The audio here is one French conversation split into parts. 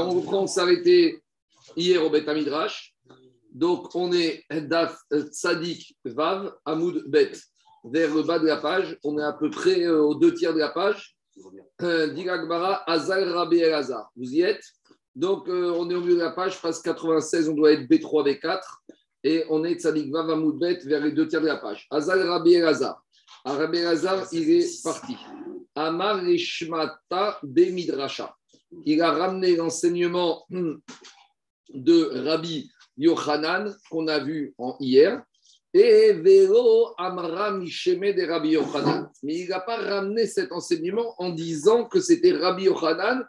On reprend, s'arrêter hier au Beth Midrash. Donc, on est Daf Tzadik Vav Amoud Bet. Vers le bas de la page, on est à peu près euh, aux deux tiers de la page. Euh, Diragmara Azal Rabbi Elazar. Vous y êtes? Donc, euh, on est au milieu de la page, page 96, on doit être B3, B4. Et on est Tzadik Vav Amoud Bet vers les deux tiers de la page. Azal Rabbi Elazar. Ah, Rabbi Elazar, il est parti. Amar Ishmata Bemidrasha il a ramené l'enseignement de Rabbi Yochanan qu'on a vu hier. Et Vélo Amra Misheme de Rabbi Yochanan. Mais il n'a pas ramené cet enseignement en disant que c'était Rabbi Yochanan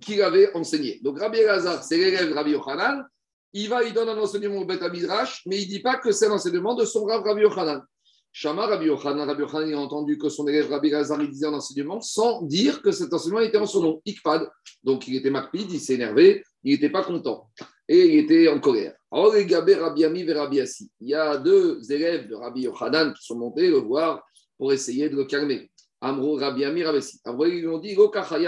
qui l'avait enseigné. Donc Rabbi Elazar, c'est l'élève Rabbi Yochanan. Il va, il donne un enseignement au Beth Midrash, mais il ne dit pas que c'est l'enseignement de son Rabbi Yochanan. Shama Rabbi Yochanan, Rabbi Yochanan, a entendu que son élève Rabbi Lazar disait un enseignement sans dire que cet enseignement était en son nom, Ikpad. Donc il était makpid, il s'est énervé, il n'était pas content et il était en colère. Rabbi Ami Rabbi Assi. Il y a deux élèves de Rabbi Yochanan qui sont montés le voir pour essayer de le calmer. Amro, Rabbi Ami, Rabbi Assi. Ils lui ont dit ils ont commencé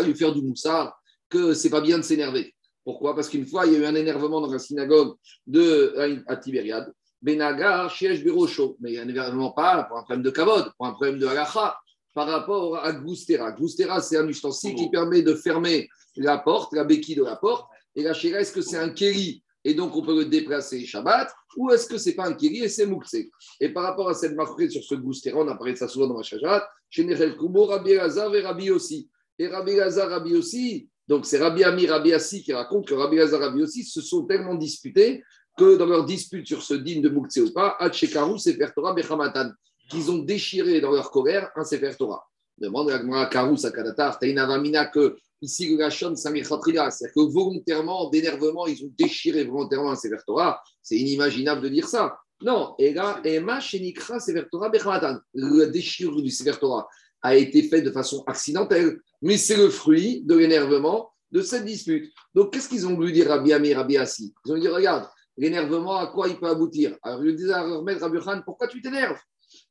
à lui faire du moussard, que c'est pas bien de s'énerver. Pourquoi? Parce qu'une fois, il y a eu un énervement dans la synagogue de, à Tibériade. Benagar, Shiesh Birocho. Mais il n'y a évidemment pas pour un problème de kavod, pour un problème de halacha, par rapport à Goustera. Goustera, c'est un ustensile qui permet de fermer la porte, la béquille de la porte. Et la chéra, est-ce que c'est un kéri et donc on peut le déplacer Shabbat, ou est-ce que c'est pas un kéri et c'est moukse Et par rapport à cette marque sur ce Goustera, on a de ça souvent dans la Shabbat, chez Nechel Kubo, Rabbi Lazar et Rabbi aussi. Et Rabbi Lazar, Rabbi aussi, donc c'est Rabbi Ami, Rabbi Assi qui raconte que Rabbi Lazar, Rabbi aussi se sont tellement disputés que dans leur dispute sur ce digne de Moukse ou pas, Hatshekaru, Sefer Torah, Bechamatan, qu'ils ont déchiré dans leur colère un Sefer Torah. Demande à Karou, Sakadatar, Tainavamina, que ici le Gachon, c'est-à-dire que volontairement, d'énervement, ils ont déchiré volontairement un Sefer Torah. C'est inimaginable de dire ça. Non, et là, Emma, Shenikra, Bechamatan. La déchirure du Sefer Torah a été faite de façon accidentelle, mais c'est le fruit de l'énervement de cette dispute. Donc, qu'est-ce qu'ils ont voulu dire Rabbi Ami, Rabbi Assi? Ils ont dit, regarde, l'énervement, à quoi il peut aboutir Alors, il disait à Rabbi Khan, pourquoi tu t'énerves?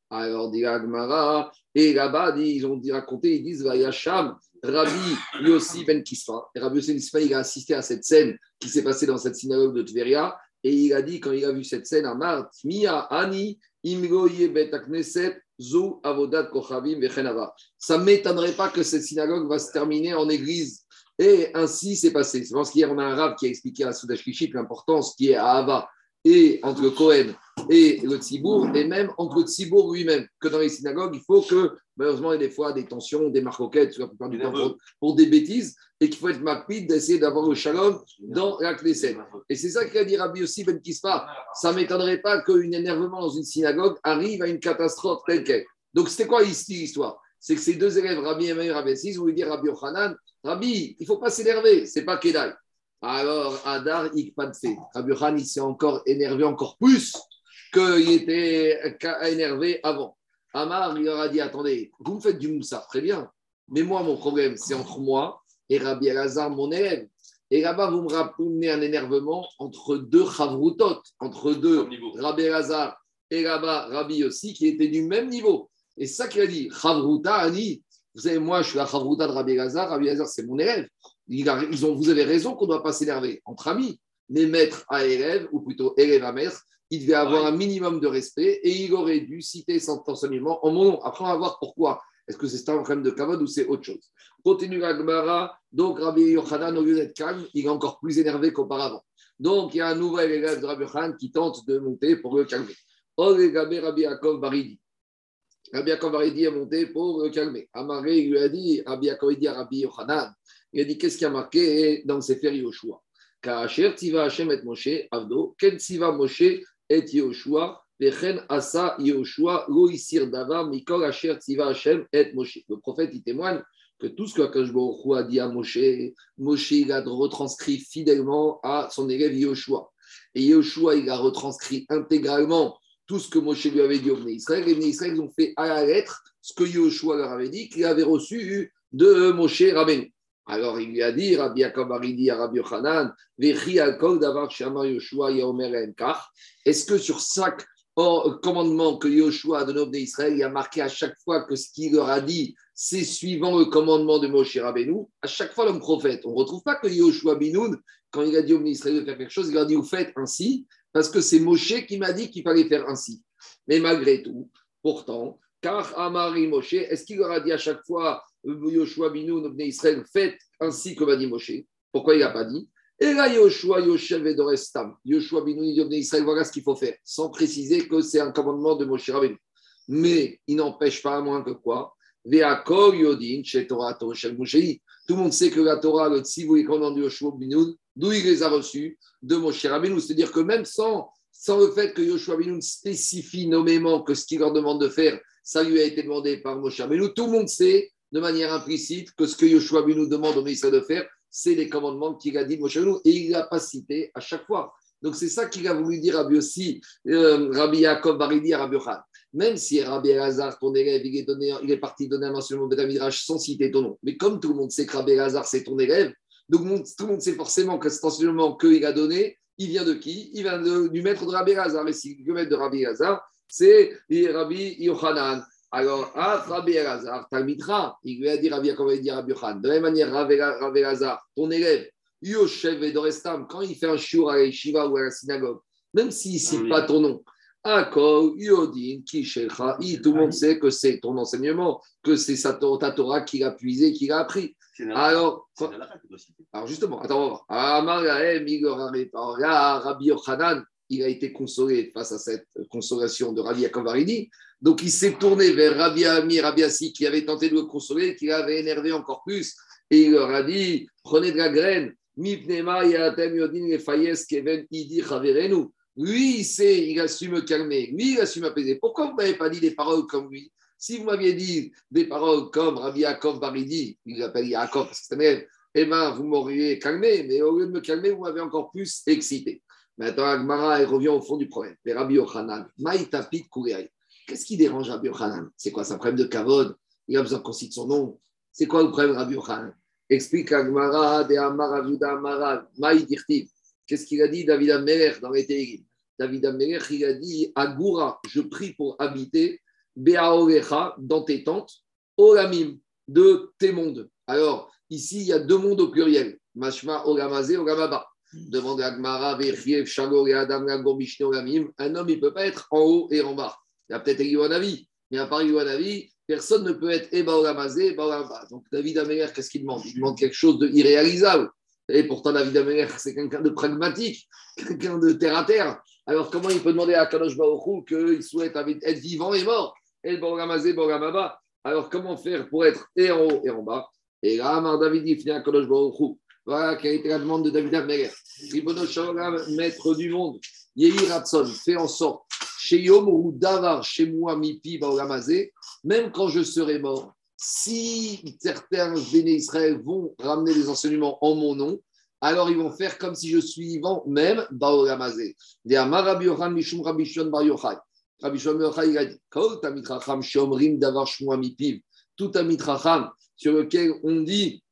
Alors, dit Agmara, et là-bas, ils ont raconté, ils disent, Vayasham, Rabbi Yossi Ben Kisfa. Et Rabbi Yossi Ben Kisfa, il a assisté à cette scène qui s'est passée dans cette synagogue de Tveria, et il a dit, quand il a vu cette scène, Amar, Mia Ani, Imgoye Bet Knesset, Zou Avodat Kochavim Vechenava. Ça ne m'étonnerait pas que cette synagogue va se terminer en église et ainsi c'est passé. C'est parce qu'hier, on a un rab qui a expliqué à Soudash l'importance qui est à Ava et entre le Cohen et le Tzibour, et même entre le Tzibour lui-même, que dans les synagogues, il faut que, malheureusement, il y a des fois des tensions, des marcoquettes, la plupart du temps pour, des bêtises, et qu'il faut être rapide d'essayer d'avoir le shalom dans la Knesset. Et c'est ça qu'a dit Rabbi aussi Ben Kispa. Ça ne m'étonnerait pas qu'un énervement dans une synagogue arrive à une catastrophe telle qu'elle. Donc, c'était quoi ici l'histoire? C'est que ces deux élèves, Rabbi et Rabbi Assis, vont lui dire Rabbi Yochanan, Rabbi, il ne faut pas s'énerver, c'est pas Kedai. Alors, Adar Ikpadse, Rabbi Khan, il s'est encore énervé encore plus qu'il était énervé avant. Amar, il leur a dit Attendez, vous me faites du moussa, très bien. Mais moi, mon problème, c'est entre moi et Rabbi Elazar, mon élève. Et là-bas, vous me ramenez un énervement entre deux chavroutot, entre deux Rabbi Elazar et là-bas Rabbi aussi, qui étaient du même niveau. Et ça qu'il a dit Chavruta, Ani, vous savez, moi, je suis la Chavruta de Rabbi Lazar. Rabbi Lazar, c'est mon élève. Ils ont, vous avez raison qu'on ne doit pas s'énerver entre amis. Mais maître à élève, ou plutôt élève à maître, il devait avoir un minimum de respect et il aurait dû citer son enseignement en mon nom. Après, on va voir pourquoi. Est-ce que c'est un problème de kavod ou c'est autre chose? Continue Agmara. Donc, Rabbi Yochanan, au lieu d'être calme, il est encore plus énervé qu'auparavant. Donc, il y a un nouvel élève de Rabbi Yochanan qui tente de monter pour le calmer. Rabbi Yaakov Baridi. Rabbi Yaakov est monté pour le calmer. Amaré lui a dit, Rabbi dit à Rabbi Yochanan, il a dit qu'est-ce qui a marqué dans ses fers Yoshua? Kacher tiva Hashem et Moshe, Avdo, ken tiva Moshe et Yoshua, vechen asa Yoshua, lo isir davar, mikol asher tiva Hashem et Moshe. Le prophète, il témoigne que tout ce que Akash a dit à Moshe, Moshe, il a retranscrit fidèlement à son élève Yoshua. Et Yoshua, il a retranscrit intégralement tout ce que Moshe lui avait dit au Bnei Israël. Les Bnei Israël ont fait à la lettre ce que Yoshua leur avait dit, qu'il avait reçu de Moshe Rabbeinu. Alors il lui a dit, Rabbi Yaakov Aridi à Rabbi Yochanan, est-ce que sur chaque commandement que Yoshua a donné au Bnei Israël, il a marqué à chaque fois que ce qu'il leur a dit, c'est suivant le commandement de Moshe Rabbeinu? À chaque fois, l'homme prophète, on ne retrouve pas que Yoshua Binoun, quand il a dit au ministre de faire quelque chose, il a dit Vous faites ainsi, parce que c'est Moshe qui m'a dit qu'il fallait faire ainsi. Mais malgré tout, pourtant, car Amari Moshe, est-ce qu'il leur a dit à chaque fois Yoshua Binoun, Israël, faites ainsi que m'a dit Moshe? Pourquoi il n'a pas dit? Et là, Yoshua, Yoshev et. Yoshua Binouni, Israël, voilà ce qu'il faut faire, sans préciser que c'est un commandement de Moshe Rabbeinu. Mais il n'empêche pas moins que quoi? Yodin, Tout le monde sait que la Torah, le Tzivu et commandement de Yoshua Binoun, d'où il les a reçus De Moshe Rabbeinu. C'est-à-dire que même sans, sans le fait que Yoshua Binoun spécifie nommément que ce qu'il leur demande de faire, ça lui a été demandé par Moshe Rabbeinu, tout le monde sait de manière implicite que ce que Yoshua Binoun demande au ministère de faire, c'est les commandements qu'il a dit Moshe et il n'a pas cité à chaque fois. Donc c'est ça qu'il a voulu dire Rabbi aussi, euh, Rabbi Yaakov Baridi à Rabbi Khan. Même si Rabbi Elazar, ton élève, il est, donné, il est parti donner un enseignement de Midrash sans citer ton nom. Mais comme tout le monde sait que Rabbi Elazar, c'est ton élève, donc tout le monde sait forcément que cet enseignement qu'il a donné, il vient de qui? Il vient du maître de Rabbi Elazar. Et si le maître de Rabbi Elazar, c'est Rabbi Yochanan. Alors, ah, Rabbi Elazar, Talmitra, il lui a dit Rabbi Yaakov, il dit Rabbi Khan. De la même manière, Rabbi Elazar, ton élève, Yoshev et Dorestam, quand il fait un shiur à Shiva ou à la synagogue, même s'il ne cite ah pas ton nom, Akol, Yodin, tout le monde sait que c'est ton enseignement, que c'est ta Torah qu'il a puisé, qu'il a appris. Alors, alors, justement, attends. Rabbi Yochanan, il a été consolé face à cette consolation de Rabbi Yaakov donc il s'est tourné vers Rabbi Ami, Rabbi Assi, qui avait tenté de le consoler, qui l'avait énervé encore plus. Et il leur a dit Prenez de la graine. Lui, il sait, il a su me calmer. Lui, il a su m'apaiser. Pourquoi vous ne m'avez pas dit des paroles comme lui? Si vous m'aviez dit des paroles comme Rabbi Yaakov Baridi, il l'appelle Yaakov parce que c'est eh bien, vous m'auriez calmé, mais au lieu de me calmer, vous m'avez encore plus excité. Maintenant, Agmara, revient au fond du problème. Mais Rabbi Yochanan, Maïtapit Kouriaï. Qu'est-ce qui dérange Rabbi Yochanan? C'est quoi un problème de kavod? Il a besoin qu'on cite son nom. C'est quoi le problème Rabbi Yochanan? Explique Agmara de Amaravuda Amara, Maïdirtiv. Qu'est-ce qu'il a dit David Améler dans les Téléguines David Améler, il a dit Agoura, je prie pour habiter Beaorecha dans tes tentes, Olamim, de tes mondes. Alors, ici, il y a deux mondes au pluriel Mashma, Olamazé, Olamaba. Demande Agmara, Vechiev, Shagor et Adam, Olamim. Un homme, il ne peut pas être en haut et en bas. Il y a peut-être Eliwanavi, mais à part Eliwanavi, personne ne peut être Eba Olamazé, Donc David Améler, qu'est-ce qu'il demande? Il demande quelque chose d'irréalisable. Et pourtant, David Améler, c'est quelqu'un de pragmatique, quelqu'un de terre à terre. Alors, comment il peut demander à Kadosh Baruchou qu'il souhaite être vivant et mort? Et Boramazé, Boramaba. Alors, comment faire pour être haut et en bas? Et là, David, finit à Kadosh Baruchou. Voilà quelle été la demande de David Améler. maître du monde, Yehi Ratson, fait en sorte ou Davar chez moi Mipi même quand je serai mort, si certains béné Israël vont ramener des enseignements en mon nom, alors ils vont faire comme si je suis vivant, même Baolamazé. Rabbi Mishum Rabbi Shon Bar Yochai. Rabbi Shon Bar Yochai, il a dit Kol Shomrim Davar Shmua Mipiv. Tout Tamit Racham sur lequel on dit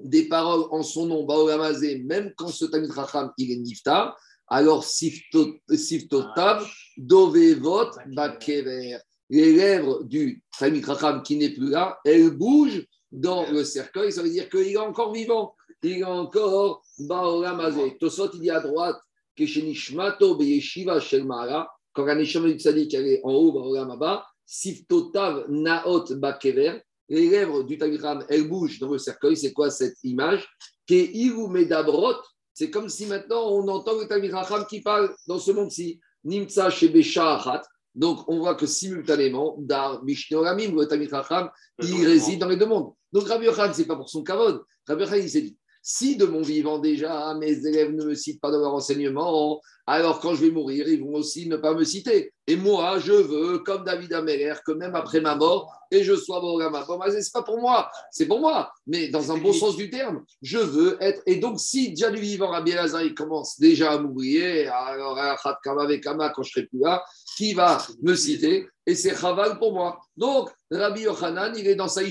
des paroles en son nom, Baolamazé, même quand ce Tamit Racham il est niftar, alors Siftotav, Dovevot, Bakever. Les lèvres du Racham qui n'est plus là, elles bougent dans le cercueil. Ça veut dire qu'il est encore vivant. Il est encore Baolamazé. Tosot, il dit à droite, Keshenishmato Beyeshiva Shelmara, quand la Neshama du Tzadik est en haut, Baolamaba, Siftotav Naot Bakever. Les lèvres du Tamit Racham, elles bougent dans le cercueil. C'est quoi cette image? Medabrot, c'est comme si maintenant on entend le Talmid Racham qui parle dans ce monde-ci. Nimtsa Shebesha Donc on voit que simultanément, Dar Mishneoramim, Talmid Racham, il réside dans les deux mondes. Donc Rabbi Yochanan, ce n'est pas pour son kavod. Rabbi Yochanan, il s'est dit si de mon vivant déjà, mes élèves ne me citent pas dans leur enseignement, alors quand je vais mourir, ils vont aussi ne pas me citer. Et moi, je veux, comme David Améler, que même après ma mort, et je sois Borgama. Bon, c'est pas pour moi, c'est pour moi, mais dans un bon sens du terme, je veux être. Et donc, si déjà du vivant, Rabbi Elazar, il commence déjà à m'oublier, alors quand je serai plus là, qui va me citer Et c'est Chaval pour moi. Donc, Rabbi Yochanan, il est dans sa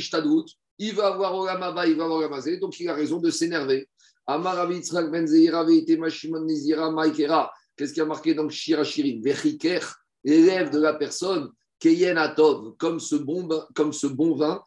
il va avoir Olamaba, il va avoir Olamazé, donc il a raison de s'énerver. Ben Qu'est-ce qui a marqué dans Shirachirim Vechiker, l'élève de la personne, Keyen Atov, comme ce bon, comme ce bon vin,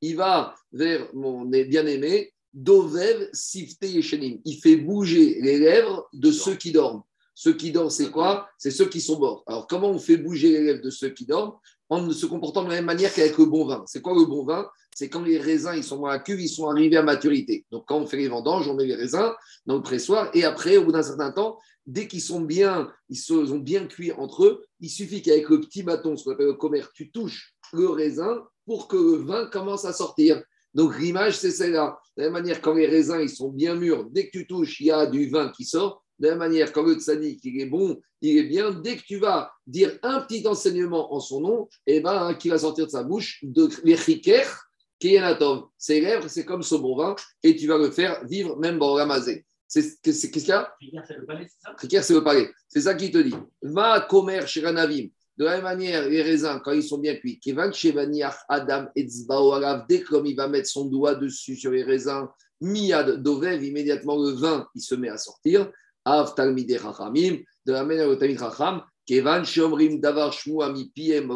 Il va vers mon bien-aimé, Dovev Sifte Yeshenim. Il fait bouger les lèvres de ceux qui dorment. Ceux qui dorment, c'est quoi? C'est ceux qui sont morts. Alors, comment on fait bouger les lèvres de ceux qui dorment? En se comportant de la même manière qu'avec le bon vin. C'est quoi le bon vin? C'est quand les raisins ils sont dans la cuve, ils sont arrivés à maturité. Donc, quand on fait les vendanges, on met les raisins dans le pressoir et après, au bout d'un certain temps, dès qu'ils sont bien, ils sont bien cuits entre eux, il suffit qu'avec le petit bâton, ce qu'on appelle le commerce, tu touches le raisin pour que le vin commence à sortir. Donc l'image, c'est celle-là. De la même manière, quand les raisins ils sont bien mûrs, dès que tu touches, il y a du vin qui sort. De la même manière, quand le tzaddik, il est bon, il est bien, dès que tu vas dire un petit enseignement en son nom, eh ben, hein, qui va sortir de sa bouche, de l'echiker, qui est Ses lèvres, c'est comme ce bon vin, et tu vas le faire vivre même dans Ramazé. Qu'est-ce qu'il y a? C'est le palais, c'est ça? C'est le palais. C'est ça qu'il te dit. Va commerce chez Ranavim. De la même manière, les raisins, quand ils sont bien cuits, Adam dès comme il va mettre son doigt dessus sur les raisins, Miyad Dovev, immédiatement le vin, il se met à sortir. Av Talmide Chachamim, de la manière au Talmid Chacham, Kevan Shomrim Davar Shmu Ami Piem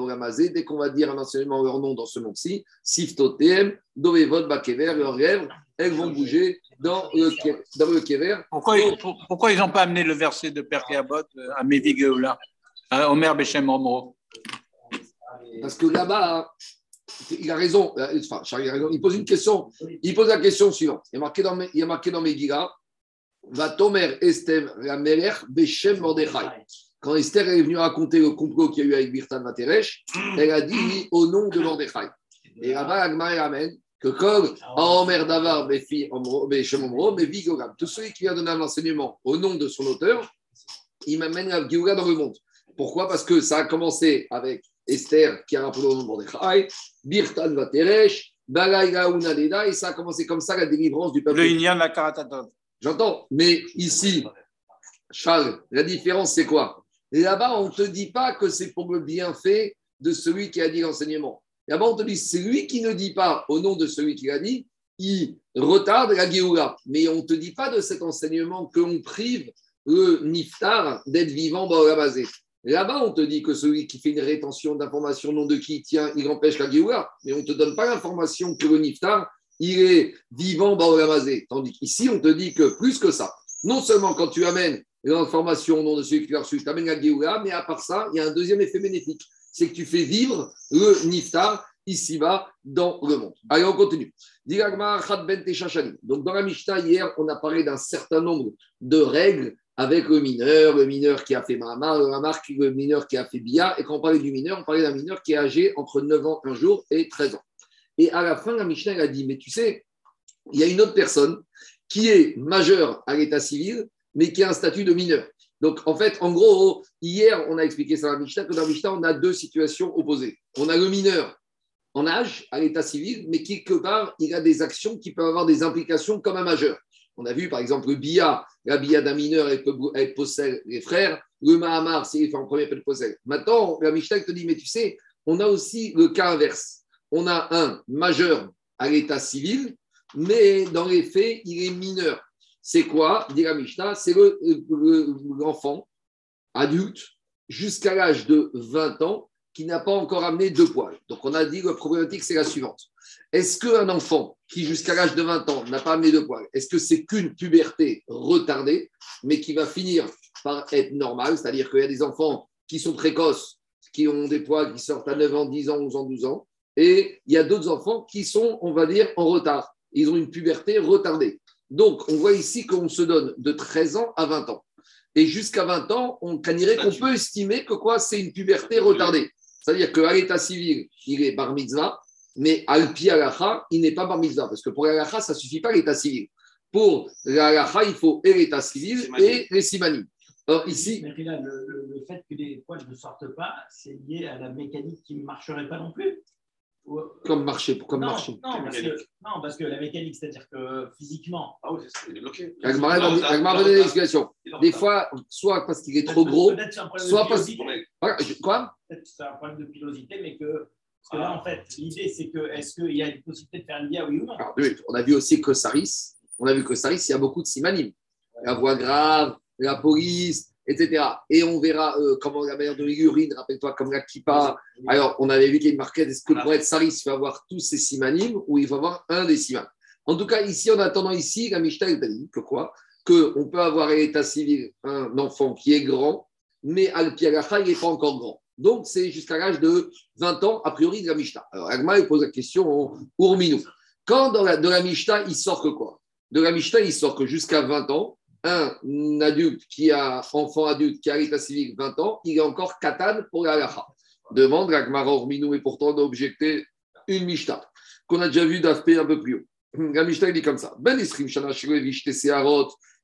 dès qu'on va dire un enseignement leur nom dans ce monde-ci, Siftotem, Dovevod Bakever, leurs lèvres, elles vont bouger dans le, dans le Kever. Pourquoi, pourquoi ils n'ont pas amené le verset de Perkéabot euh, à Mevigeoula Hein, Omer Bechem Omro? Parce que là-bas, il a raison. Euh, enfin, a raison. Il pose une question. Il pose la question suivante. Il y a marqué dans il y a marqué dans mes Va Tomer Esther Rameler Bechem Mordechai. Quand Esther est venue raconter le complot qu'il y a eu avec Birtan Materesh, elle a dit au nom de Mordechai. Et là-bas, Agmar ramène que comme Omer Davar Bechem Omro, Vigogam, tout celui qui a donné un enseignement au nom de son auteur, il m'amène la Gioura dans le monde. Pourquoi? Parce que ça a commencé avec Esther qui a rappelé au nom de Mordechai, Birtan Vateresh, Unadeda, et ça a commencé comme ça la délivrance du peuple. Le Inyan la Karatatov. J'entends, mais ici, Charles, la différence c'est quoi? Là-bas, on ne te dit pas que c'est pour le bienfait de celui qui a dit l'enseignement. Là-bas, on te dit, c'est lui qui ne dit pas au nom de celui qui l'a dit, il retarde la Géoula. Mais on ne te dit pas de cet enseignement qu'on prive le Niftar d'être vivant basée. Là-bas, on te dit que celui qui fait une rétention d'informations, nom de qui tient, il empêche la Géoula, mais on ne te donne pas l'information que le Niftar, il est vivant dans Ramazé. Tandis qu'ici, on te dit que plus que ça, non seulement quand tu amènes l'information au nom de celui qui l'a reçu, tu amènes la Géoula, mais à part ça, il y a un deuxième effet bénéfique c'est que tu fais vivre le Niftar ici-bas dans le monde. Allez, on continue. Donc, dans la Mishnah, hier, on a parlé d'un certain nombre de règles avec le mineur, le mineur qui a fait Mahamar, le le mineur qui a fait Bia. Et quand on parlait du mineur, on parlait d'un mineur qui est âgé entre 9 ans un jour et 13 ans. Et à la fin, la Mishnah a dit, mais tu sais, il y a une autre personne qui est majeure à l'état civil, mais qui a un statut de mineur. Donc, en fait, en gros, hier, on a expliqué ça à la Mishnah, que dans la Mishnah, on a deux situations opposées. On a le mineur en âge, à l'état civil, mais quelque part, il a des actions qui peuvent avoir des implications comme un majeur. On a vu par exemple le bia, la bia d'un mineur avec, avec possède les frères, le mahamar, c'est en premier peu possède. Maintenant, la Mishnah te dit, mais tu sais, on a aussi le cas inverse. On a un majeur à l'état civil, mais dans les faits, il est mineur. C'est quoi, dit la Mishnah? C'est l'enfant adulte jusqu'à l'âge de 20 ans qui n'a pas encore amené deux poils. Donc on a dit que la problématique, c'est la suivante. Est-ce qu'un enfant qui, jusqu'à l'âge de 20 ans, n'a pas amené de poils, est-ce que c'est qu'une puberté retardée, mais qui va finir par être normale? C'est-à-dire qu'il y a des enfants qui sont précoces, qui ont des poils qui sortent à 9 ans, 10 ans, 11 ans, 12 ans, et il y a d'autres enfants qui sont, on va dire, en retard. Ils ont une puberté retardée. Donc, on voit ici qu'on se donne de 13 ans à 20 ans. Et jusqu'à 20 ans, on dirait qu'on peut estimer que quoi, c'est une puberté retardée. C'est-à-dire qu'à l'état civil, il est bar mitzvah, mais al pi il n'est pas bar mitzvah. Parce que pour l'alacha, ça ne suffit pas l'état civil. Pour l'alacha, il faut et l'état civil et les simanim. Alors ici. Mais là, le, fait que les poils ne sortent pas, c'est lié à la mécanique qui ne marcherait pas non plus comme marché, comme non, marché. Non parce, que, non, parce que la mécanique, c'est-à-dire que physiquement. Ah oui, c'est bloqué. L'explication. Des fois, soit parce qu'il est trop gros, soit parce qu'il. Quoi Peut-être que c'est un problème de pilosité, mais que. Parce que là, en fait, l'idée, c'est que est-ce qu'il y a une possibilité de faire une dia, oui ou non? Oui, On a vu aussi que Saris, on a vu que Saris, il y a beaucoup de simanim. La voix grave, la police, etc. Et on verra euh, comment la manière de l'urine, rappelle-toi, comme la kippa. Alors, on avait vu qu'il y a une marquette, est-ce que pour être saris, il faut avoir tous ces simanim ou il faut avoir un des simanim? En tout cas, ici, en attendant ici, la Mishnah, elle dit que quoi Qu'on peut avoir à l'état civil un enfant qui est grand, mais al il n'est pas encore grand. Donc, c'est jusqu'à l'âge de 20 ans, a priori, de la Mishnah. Alors, Agma, il pose la question au Minou. Quand dans la, de la Mishnah, il sort que quoi? De la Mishnah, il sort que jusqu'à 20 ans, un adulte qui a, enfant adulte qui a l'état civil 20 ans, il est encore katan pour la. Demande Agmara Minou, et pourtant on a objecté une Mishnah qu'on a déjà vu d'aspect un peu plus haut. La Mishnah dit comme ça Ben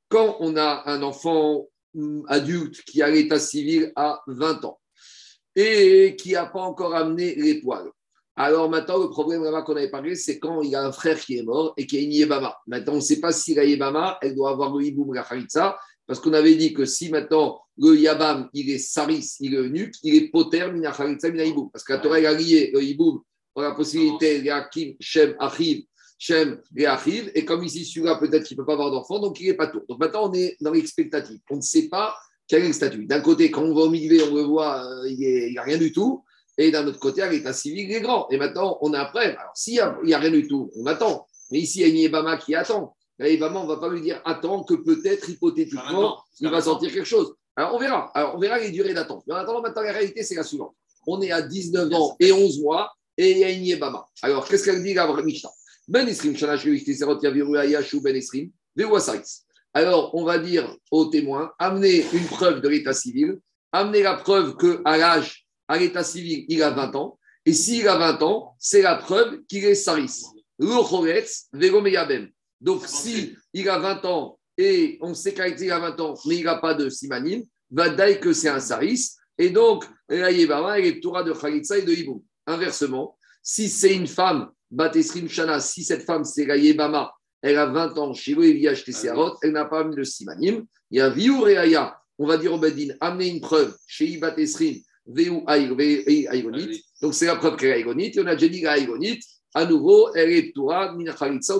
quand on a un enfant mm, adulte qui a l'état civil à 20 ans et qui n'a pas encore amené les poils. Alors maintenant, le problème qu'on avait parlé, c'est quand il y a un frère qui est mort et qu'il y a une Yébama. Maintenant, on ne sait pas si la Yébama, elle doit avoir le Hiboum la Haritza, parce qu'on avait dit que si maintenant le Yabam, il est Saris, il est Nuque, il est Poter, Mina Haritza, Mina Hiboum. Parce que la Torah a lié le Hiboum pour la possibilité de Hakim, Shem, Achiv, Shem et Achiv. Et comme ici, celui-là, peut-être qu'il ne peut pas avoir d'enfant, donc il n'est pas tout. Donc maintenant, on est dans l'expectative. On ne sait pas quel est le statut. D'un côté, quand on va au milieu, on le voit, euh, il n'y a rien du tout. Et d'un autre côté, l'état civil, il est grand. Et maintenant, on est après. Alors, s'il n'y a, rien du tout, on attend. Mais ici, il y a une Yébama qui attend. La on ne va pas lui dire attends que peut-être, hypothétiquement, il va sortir quelque chose. Alors, on verra. Alors, on verra les durées d'attente. Mais en attendant, maintenant, la réalité, c'est la suivante. On est à 19 ans et 11 mois et il y a une Yébama. Alors, qu'est-ce qu'elle dit, la Mishnah? Ben Esrim, Ben Esrim, alors, on va dire aux témoins, amenez une preuve de l'état civil, amenez la preuve qu'à l'âge, à l'état civil, il a 20 ans, et s'il a 20 ans, c'est la preuve qu'il est saris. Donc, si il a 20 ans et on sait qu'il a 20 ans, mais il n'a pas de simanim, va dire que c'est un saris, et donc, la Yébama, elle est Torah de Khalitsa et de Hibou. Inversement, si c'est une femme, Batesrim Shana, si cette femme c'est la Yébama, elle a 20 ans chez vous, ses elle n'a pas mis le simanim. Il y a Viou Reaya, on va dire au Bedin, amenez une preuve chez Ibat Esrim, Veu Aïgonit. Donc c'est la preuve qu'elle est et on a déjà dit Aïgonit, à nouveau, elle est ou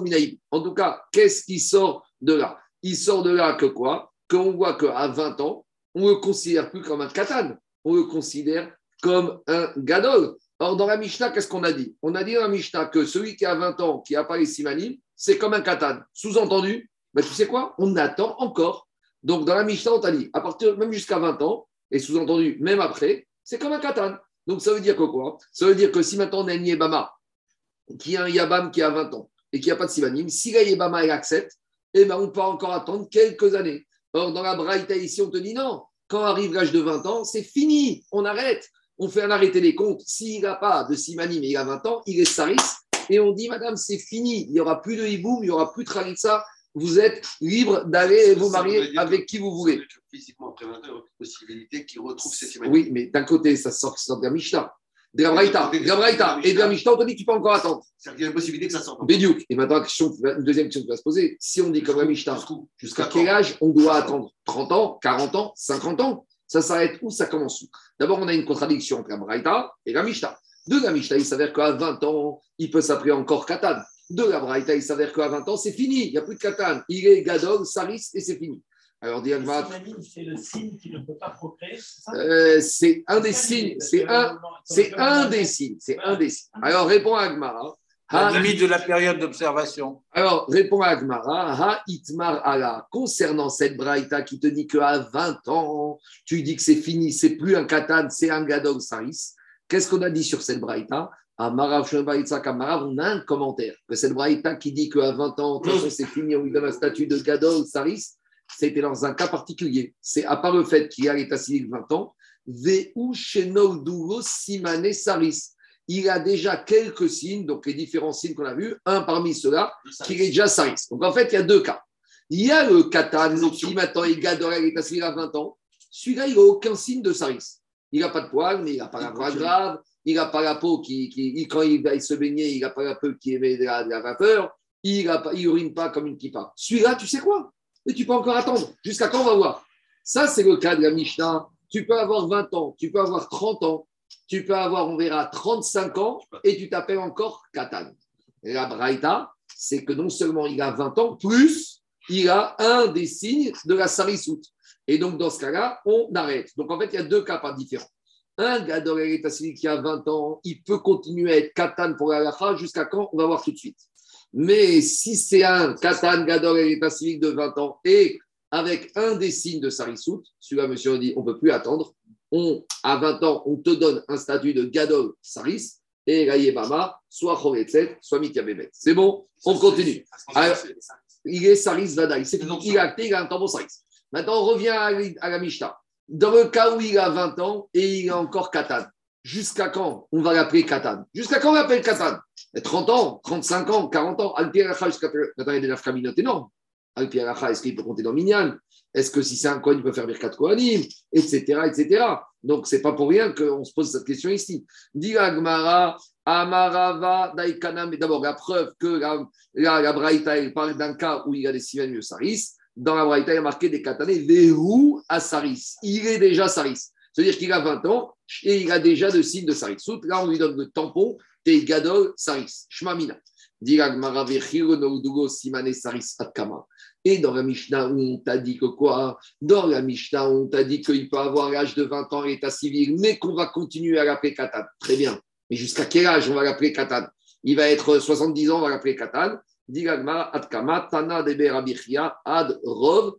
Minaïb. En tout cas, qu'est-ce qui sort de là? Il sort de là que quoi? Qu'on voit qu'à 20 ans, on ne le considère plus comme un katan, on le considère comme un gadol. Or, dans la Mishnah, qu'est-ce qu'on a dit? On a dit dans la Mishnah que celui qui a 20 ans, qui n'a pas les simanim, c'est comme un katan. Sous-entendu, ben, tu sais quoi? On attend encore. Donc, dans la Mishnah, on t'a dit, à partir même jusqu'à 20 ans, et sous-entendu, même après, c'est comme un katan. Donc, ça veut dire que quoi? Ça veut dire que si maintenant on a un Yébama, qui a un Yabam qui a 20 ans, et qui n'a pas de Simanim, si la Yébama, elle accepte, eh ben, on peut encore attendre quelques années. Or, dans la Braïta ici, on te dit non, quand arrive l'âge de 20 ans, c'est fini, on arrête. On fait un arrêté des comptes. S'il n'a pas de Simanim et il a 20 ans, il est Saris, et on dit, madame, c'est fini, il n'y aura plus de hiboum, il n'y aura plus de tralitza, vous êtes libre d'aller vous marier avec qui vous voulez. Physiquement, après 20 ans, il y aura une possibilité qu'il retrouve ses Oui, mais d'un côté, ça sort, de la Mishnah. De la Braïta, de la Braïta. Et de la Mishnah, on te dit que tu peux encore attendre. C'est-à-dire qu'il y a une possibilité que ça sorte. Bédiouk. Et maintenant, une deuxième question qui va se poser. Si on dit comme la Mishnah, jusqu'à quel âge on doit attendre? 30 ans, 40 ans, 50 ans? Ça s'arrête où? Ça commence où? D'abord, on a une contradiction entre la Braïta et la Mishnah. De la Mishnah, il s'avère qu'à 20 ans, il peut s'appeler encore Katan. De la Braïta, il s'avère qu'à 20 ans, c'est fini. Il n'y a plus de Katan. Il est Gadol, Saris et c'est fini. Alors, Diagma. C'est le signe qui ne peut pas procréer euh, C'est un des signes. C'est un, c'est un des signes. C'est un des signes. Alors, répond à Agmara. La limite de la période d'observation. Alors, répond à Agmara. Ha itmar ala. Concernant cette braïta qui te dit qu'à 20 ans, tu dis que c'est fini, c'est plus un katan, c'est un gadol saris. Qu'est-ce qu'on a dit sur cette braïta? À Marav on a un commentaire que cette braïta qui dit qu'à 20 ans, c'est fini, on lui donne un statut de gadol, saris, c'était dans un cas particulier. C'est à part le fait qu'il a l'état civil 20 ans, simane saris. Il a déjà quelques signes, donc les différents signes qu'on a vus, un parmi ceux-là, qui est déjà saris. Donc en fait, il y a deux cas. Il y a le katan, qui maintenant est gadol, il l'état civil à 20 ans. Celui-là, il n'a aucun signe de saris. Il n'a pas de poils, mais il n'a pas la voix grave. Il n'a pas la peau qui, quand il va se baigner, il n'a pas la peau qui émet de la, vapeur. Il n'urine pas comme une kippa. Celui-là, tu sais quoi? Mais tu peux encore attendre. Jusqu'à quand on va voir? Ça, c'est le cas de la Mishnah. Tu peux avoir 20 ans, tu peux avoir 30 ans, tu peux avoir, on verra, 35 ans et tu t'appelles encore Katan. Et la Braïta, c'est que non seulement il a 20 ans, plus il a un des signes de la Sarisout. Et donc, dans ce cas-là, on arrête. Donc, en fait, il y a deux cas pas différents. Un Gadol Eretz qui a 20 ans, il peut continuer à être Katan pour la jusqu'à quand? On va voir tout de suite. Mais si c'est un Katan Gadol Eretz de 20 ans et avec un des signes de Sarisout, celui-là, monsieur, on dit, on ne peut plus attendre. On, à 20 ans, on te donne un statut de Gadol Saris et Rayebama, soit Choretzet, soit Mikabebet. C'est bon? On continue. il est Saris Vadaï. Il a acté, il a un tampon Saris. Maintenant, on revient à, la Mishnah. Dans le cas où il a 20 ans et il a encore Katan, jusqu'à quand on va l'appeler Katan Jusqu'à quand on l'appelle Katan 30 ans, 35 ans, 40 ans. Al-Pierre jusqu'à. Al-Pierre est-ce qu'il peut compter dans Minyan? Est-ce que si c'est un Kohen, il peut faire Birkat Kohanim? Etc. etc. Donc, ce n'est pas pour rien qu'on se pose cette question ici. Dit Agmara, Amarava, Daikana, mais d'abord, la preuve que la, la, la Braïta, parle d'un cas où il y a des Sivan Saris dans la Braïta, il y a marqué des katané, Vehu à Saris. Il est déjà Saris. C'est-à-dire qu'il a 20 ans et il a déjà de signes de Saris. Là, on lui donne le tampon, Te Gadol Saris. Shmamina. Et dans la Mishnah, on t'a dit que quoi? Dans la Mishnah, on t'a dit qu'il peut avoir l'âge de 20 ans, l'état civil, mais qu'on va continuer à l'appeler Katan. Très bien. Mais jusqu'à quel âge on va l'appeler Katan? Il va être 70 ans, on va l'appeler Katan. Ad Rov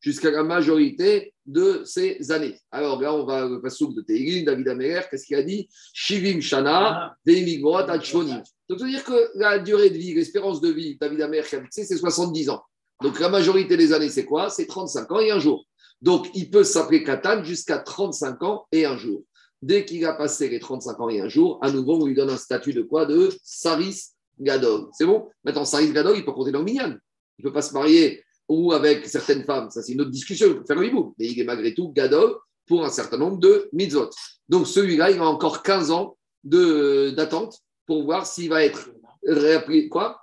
jusqu'à la majorité de ces années. Alors là, on va le passouk de Teirin, David Améler, qu'est-ce qu'il a dit? Shivim Shana, Deimigmot Adshvonim. Donc, ça veut dire que la durée de vie, l'espérance de vie, David Améler qui a fixé, c'est 70 ans. Donc, la majorité des années, c'est quoi? C'est 35 ans et un jour. Donc, il peut s'appeler Katan jusqu'à 35 ans et un jour. Dès qu'il a passé les 35 ans et un jour, à nouveau, on lui donne un statut de quoi? De Saris Gadol. C'est bon Maintenant, Saris Gadol, il peut compter dans le minyan. Il ne peut pas se marier ou avec certaines femmes. Ça, c'est une autre discussion. Il peut faire le hibou. Mais il est malgré tout Gadol pour un certain nombre de mitzvot. Donc, celui-là, il a encore 15 ans d'attente pour voir s'il va être réappelé. Quoi?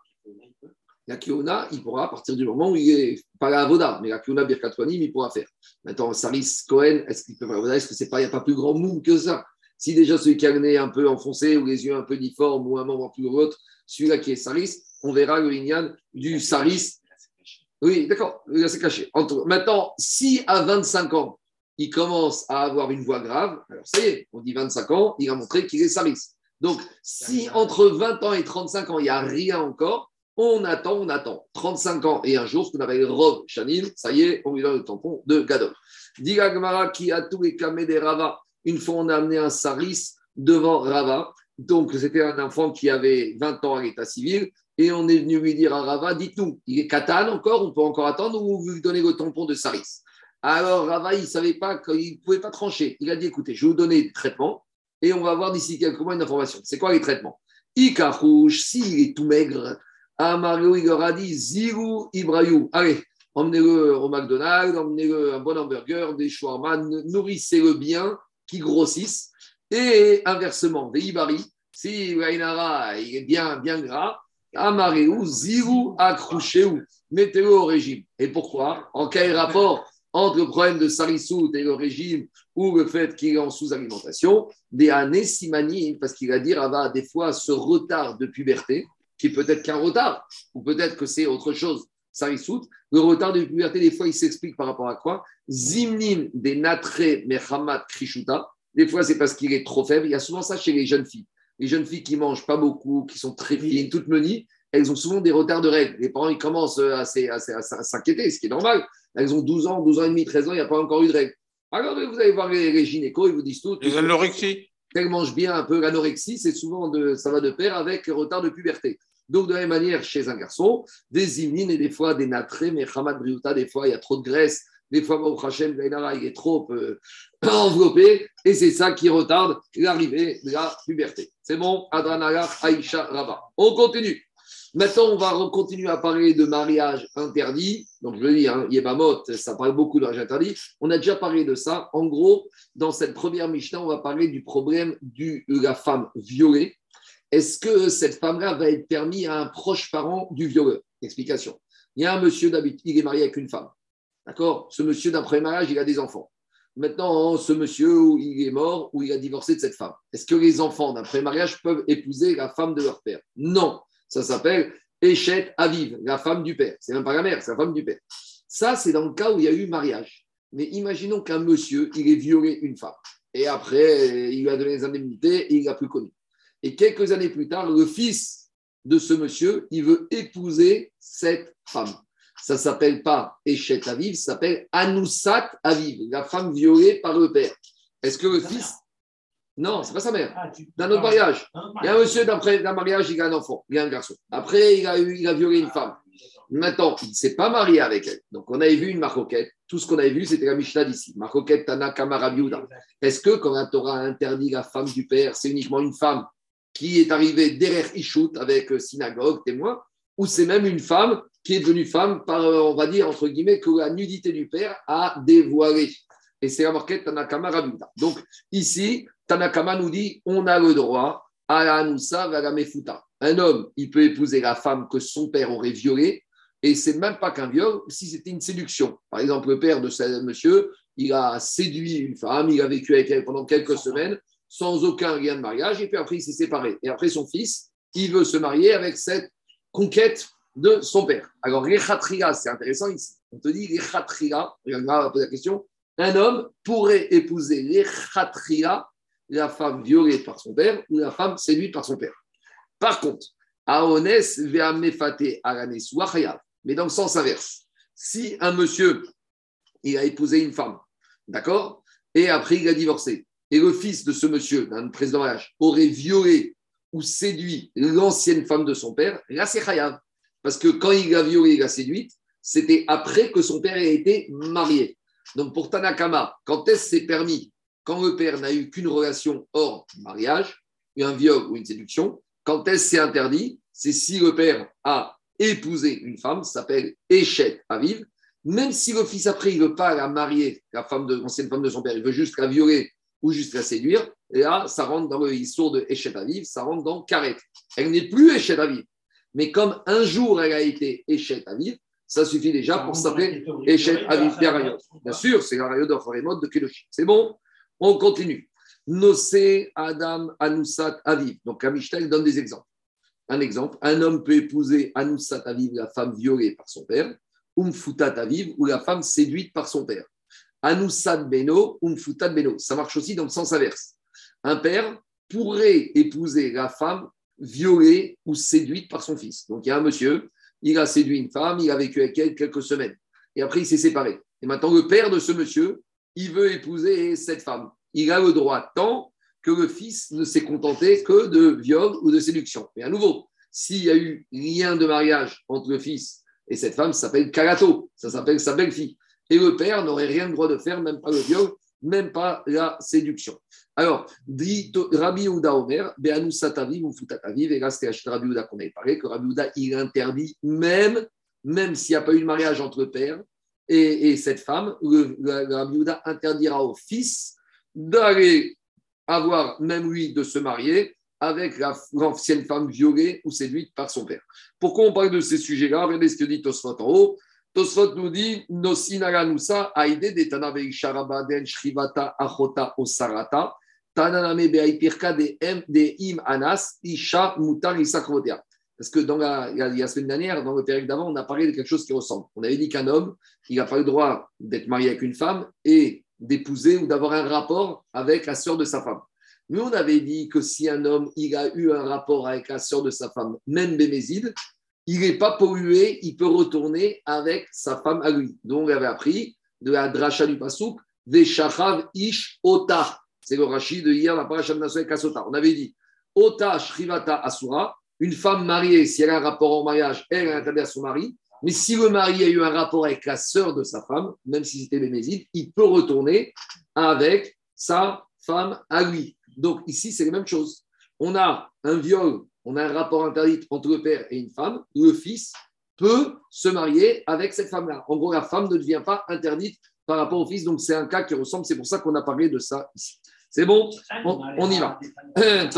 La Kiona, il pourra, à partir du moment où il est pas la Avoda, mais la Kiona Birkatwanim, il pourra faire. Maintenant, Saris Cohen, est-ce qu'il peut faire Avoda? Est-ce que c'est pas, il n'y a pas plus grand mou que ça? Si déjà celui qui a le nez un peu enfoncé ou les yeux un peu difformes ou un membre plus autre, celui-là qui est Saris, on verra le Inyan du Saris. Oui, d'accord, là c'est caché. Maintenant, si à 25 ans, il commence à avoir une voix grave, alors ça y est, on dit 25 ans, il a montré qu'il est Saris. Donc, si entre 20 ans et 35 ans, il n'y a rien encore, on attend, on attend. 35 ans et un jour, ce qu'on appelle Rov Chanil, ça y est, on lui donne le tampon de Gadol. Diga Gmara qui a tous les camés des Rava. Une fois, on a amené un Saris devant Rava. Donc, c'était un enfant qui avait 20 ans à l'état civil. Et on est venu lui dire à Rava, dites-nous, il est Katan encore, on peut encore attendre ou vous lui donnez le tampon de Saris? Alors, Rava, il ne savait pas, il ne pouvait pas trancher. Il a dit, écoutez, je vais vous donner le traitement et on va voir d'ici quelques mois une information. C'est quoi les traitements? Ikarouche, s'il est tout maigre, Mario, il leur a dit, allez, emmenez-le au McDonald's, emmenez-le un bon hamburger, des shawarma, nourrissez-le bien, qui grossisse. Et inversement, Veibari, si Wainara il est bien, bien gras, Amareu, Zirou, accrochez-vous, mettez-le au régime. Et pourquoi? En quel rapport entre le problème de Sarissout et le régime ou le fait qu'il est en sous-alimentation? Des années simani, parce qu'il va dire avoir des fois ce retard de puberté, qui peut être qu'un retard, ou peut-être que c'est autre chose. Sarissout, le retard de puberté, des fois, il s'explique par rapport à quoi? Zimnin des natre mechamat krishuta, des fois, c'est parce qu'il est trop faible. Il y a souvent ça chez les jeunes filles. Les jeunes filles qui mangent pas beaucoup, qui sont très fines, toutes menies, elles ont souvent des retards de règles. Les parents, ils commencent à, s'inquiéter, ce qui est normal. Elles ont 12 ans, 12 ans et demi, 13 ans, il n'y a pas encore eu de règles. Alors, vous allez voir les, gynécos, ils vous disent tout. Les anorexies Elles mangent bien un peu. L'anorexie, c'est souvent de, ça va de pair avec le retard de puberté. Donc, de la même manière, chez un garçon, des imnines et des fois des natrés, mais Hamad des fois, il y a trop de graisse des fois, Hachem, il est trop euh, enveloppé, et c'est ça qui retarde l'arrivée de la puberté. C'est bon, Adranaga, Aïcha, Rabat. On continue. Maintenant, on va continuer à parler de mariage interdit. Donc, je veux dire, hein, Yébamot, ça parle beaucoup de mariage interdit. On a déjà parlé de ça. En gros, dans cette première Mishnah, on va parler du problème de la femme violée. Est-ce que cette femme-là va être permis à un proche parent du violeur Explication. Il y a un monsieur il est marié avec une femme. D'accord? Ce monsieur premier mariage, il a des enfants. Maintenant, ce monsieur, il est mort ou il a divorcé de cette femme. Est-ce que les enfants premier mariage peuvent épouser la femme de leur père? Non. Ça s'appelle Échette Aviv, la femme du père. C'est même pas la mère, c'est la femme du père. Ça, c'est dans le cas où il y a eu mariage. Mais imaginons qu'un monsieur, il ait violé une femme. Et après, il lui a donné les indemnités et il l'a plus connu. Et quelques années plus tard, le fils de ce monsieur, il veut épouser cette femme. Ça ne s'appelle pas Echet Aviv, ça s'appelle Anoussat Aviv, la femme violée par le père. Est-ce que le fils. Non, c'est pas sa mère. Ah, tu- D'un autre mariage. Il y a un monsieur, d'après d'un mariage, il a un enfant, il a un garçon. Après, il a, eu, il a violé une femme. Maintenant, il ne s'est pas marié avec elle. Donc, on avait vu une maroquette. Tout ce qu'on avait vu, c'était la Mishnah d'ici. Maroquette Tana Kamara. Est-ce que quand la Torah a interdit la femme du père, c'est uniquement une femme qui est arrivée derrière Ishut avec euh, synagogue, témoin, ou c'est même une femme qui est devenue femme par, euh, on va dire, entre guillemets, que la nudité du père a dévoilé Et c'est la marquette Tanakama Rabiuda. Donc, ici, Tanakama nous dit on a le droit à la Anoussa, à la Mefuta. Un homme, il peut épouser la femme que son père aurait violée, et c'est même pas qu'un viol si c'était une séduction. Par exemple, le père de ce monsieur, il a séduit une femme, il a vécu avec elle pendant quelques semaines sans aucun lien de mariage, et puis après il s'est séparé. Et après son fils, il veut se marier avec cette conquête de son père. Alors, l'Echatria, c'est intéressant ici. On te dit l'Echatria, on va poser la question. Un homme pourrait épouser l'Echatria, la femme violée par son père ou la femme séduite par son père. Par contre, Aones ve'amefate aranes. Mais dans le sens inverse, si un monsieur, il a épousé une femme, d'accord Et après, il a divorcé. Et le fils de ce monsieur, d'un président mariage, aurait violé ou séduit l'ancienne femme de son père, là, c'est chayav. Parce que quand il a violé, il a séduite, c'était après que son père ait été marié. Donc pour Tanakama, quand est-ce c'est permis? Quand le père n'a eu qu'une relation hors mariage, un viol ou une séduction. Quand est-ce c'est interdit? C'est si le père a épousé une femme, s'appelle Échet à vivre. Même si le fils après, il ne veut pas la marier, la femme de l'ancienne femme de son père, il veut juste la violer ou juste la séduire, et là, ça rentre dans l'histoire de Échet à vivre, ça rentre dans Karet. Elle n'est plus Échet à vivre. Mais comme un jour elle a été Échet à vivre, ça suffit déjà pour s'appeler Échet à vivre Bien sûr, c'est la rayon de de Kedoshi. C'est bon On continue. Nosé Adam Anoussat Aviv. Donc, Amishtel donne des exemples. Un exemple, un homme peut épouser Anoussat Aviv, la femme violée par son père, Umfutat Aviv, ou la femme séduite par son père. Anoussat Beno, Umfutat Beno. Ça marche aussi dans le sens inverse. Un père pourrait épouser la femme violée ou séduite par son fils. Donc, il y a un monsieur, il a séduit une femme, il a vécu avec elle quelques semaines. Et après, il s'est séparé. Et maintenant, le père de ce monsieur, il veut épouser cette femme. Il a le droit tant que le fils ne s'est contenté que de viol ou de séduction. Mais à nouveau, s'il y a eu lien de mariage entre le fils et cette femme, ça s'appelle Kalato, ça s'appelle sa belle-fille. Et le père n'aurait rien le droit de faire, même pas le viol, même pas la séduction. Alors, dit Rabbi Ouda Omer, Beanu Sataviv ou Futataviv, et là c'était Rabbi Ouda qu'on avait parlé, que Rabbi Ouda, il interdit même, même s'il n'y a pas eu de mariage entre le père et, et cette femme, le, Rabbi Ouda interdira au fils d'aller avoir, même lui, de se marier avec l'ancienne femme violée ou séduite par son père. Pourquoi on parle de ces sujets-là? Regardez ce que dit Tosfot en haut. Tosfot nous dit Nosinaganusa, Aide de Tanabe Sharabaden Shrivata Achota Osarata, Tananame Beaipirka de M de Im Anas, Isha Mutar Isakvotea. Parce que dans la, la, semaine dernière, dans le période d'avant, on a parlé de quelque chose qui ressemble. On avait dit qu'un homme, il n'a pas le droit d'être marié avec une femme et d'épouser ou d'avoir un rapport avec la sœur de sa femme. Nous, on avait dit que si un homme il a eu un rapport avec la sœur de sa femme, même Bémézide, il n'est pas pollué, il peut retourner avec sa femme à lui. Donc, on avait appris de la dracha du Pasouk, Veshachav Ish Ota. C'est le rachid de hier, la paracha de Kasota. On avait dit Ota Shrivata Asura, une femme mariée, si elle a un rapport en mariage, elle a interdit à son mari. Mais si le mari a eu un rapport avec la sœur de sa femme, même si c'était Bémézide, il peut retourner avec sa femme à lui. Donc ici, c'est la même chose. On a un viol, on a un rapport interdit entre le père et une femme. Le fils peut se marier avec cette femme-là. En gros, la femme ne devient pas interdite par rapport au fils. Donc c'est un cas qui ressemble. C'est pour ça qu'on a parlé de ça ici. C'est bon? On, y va.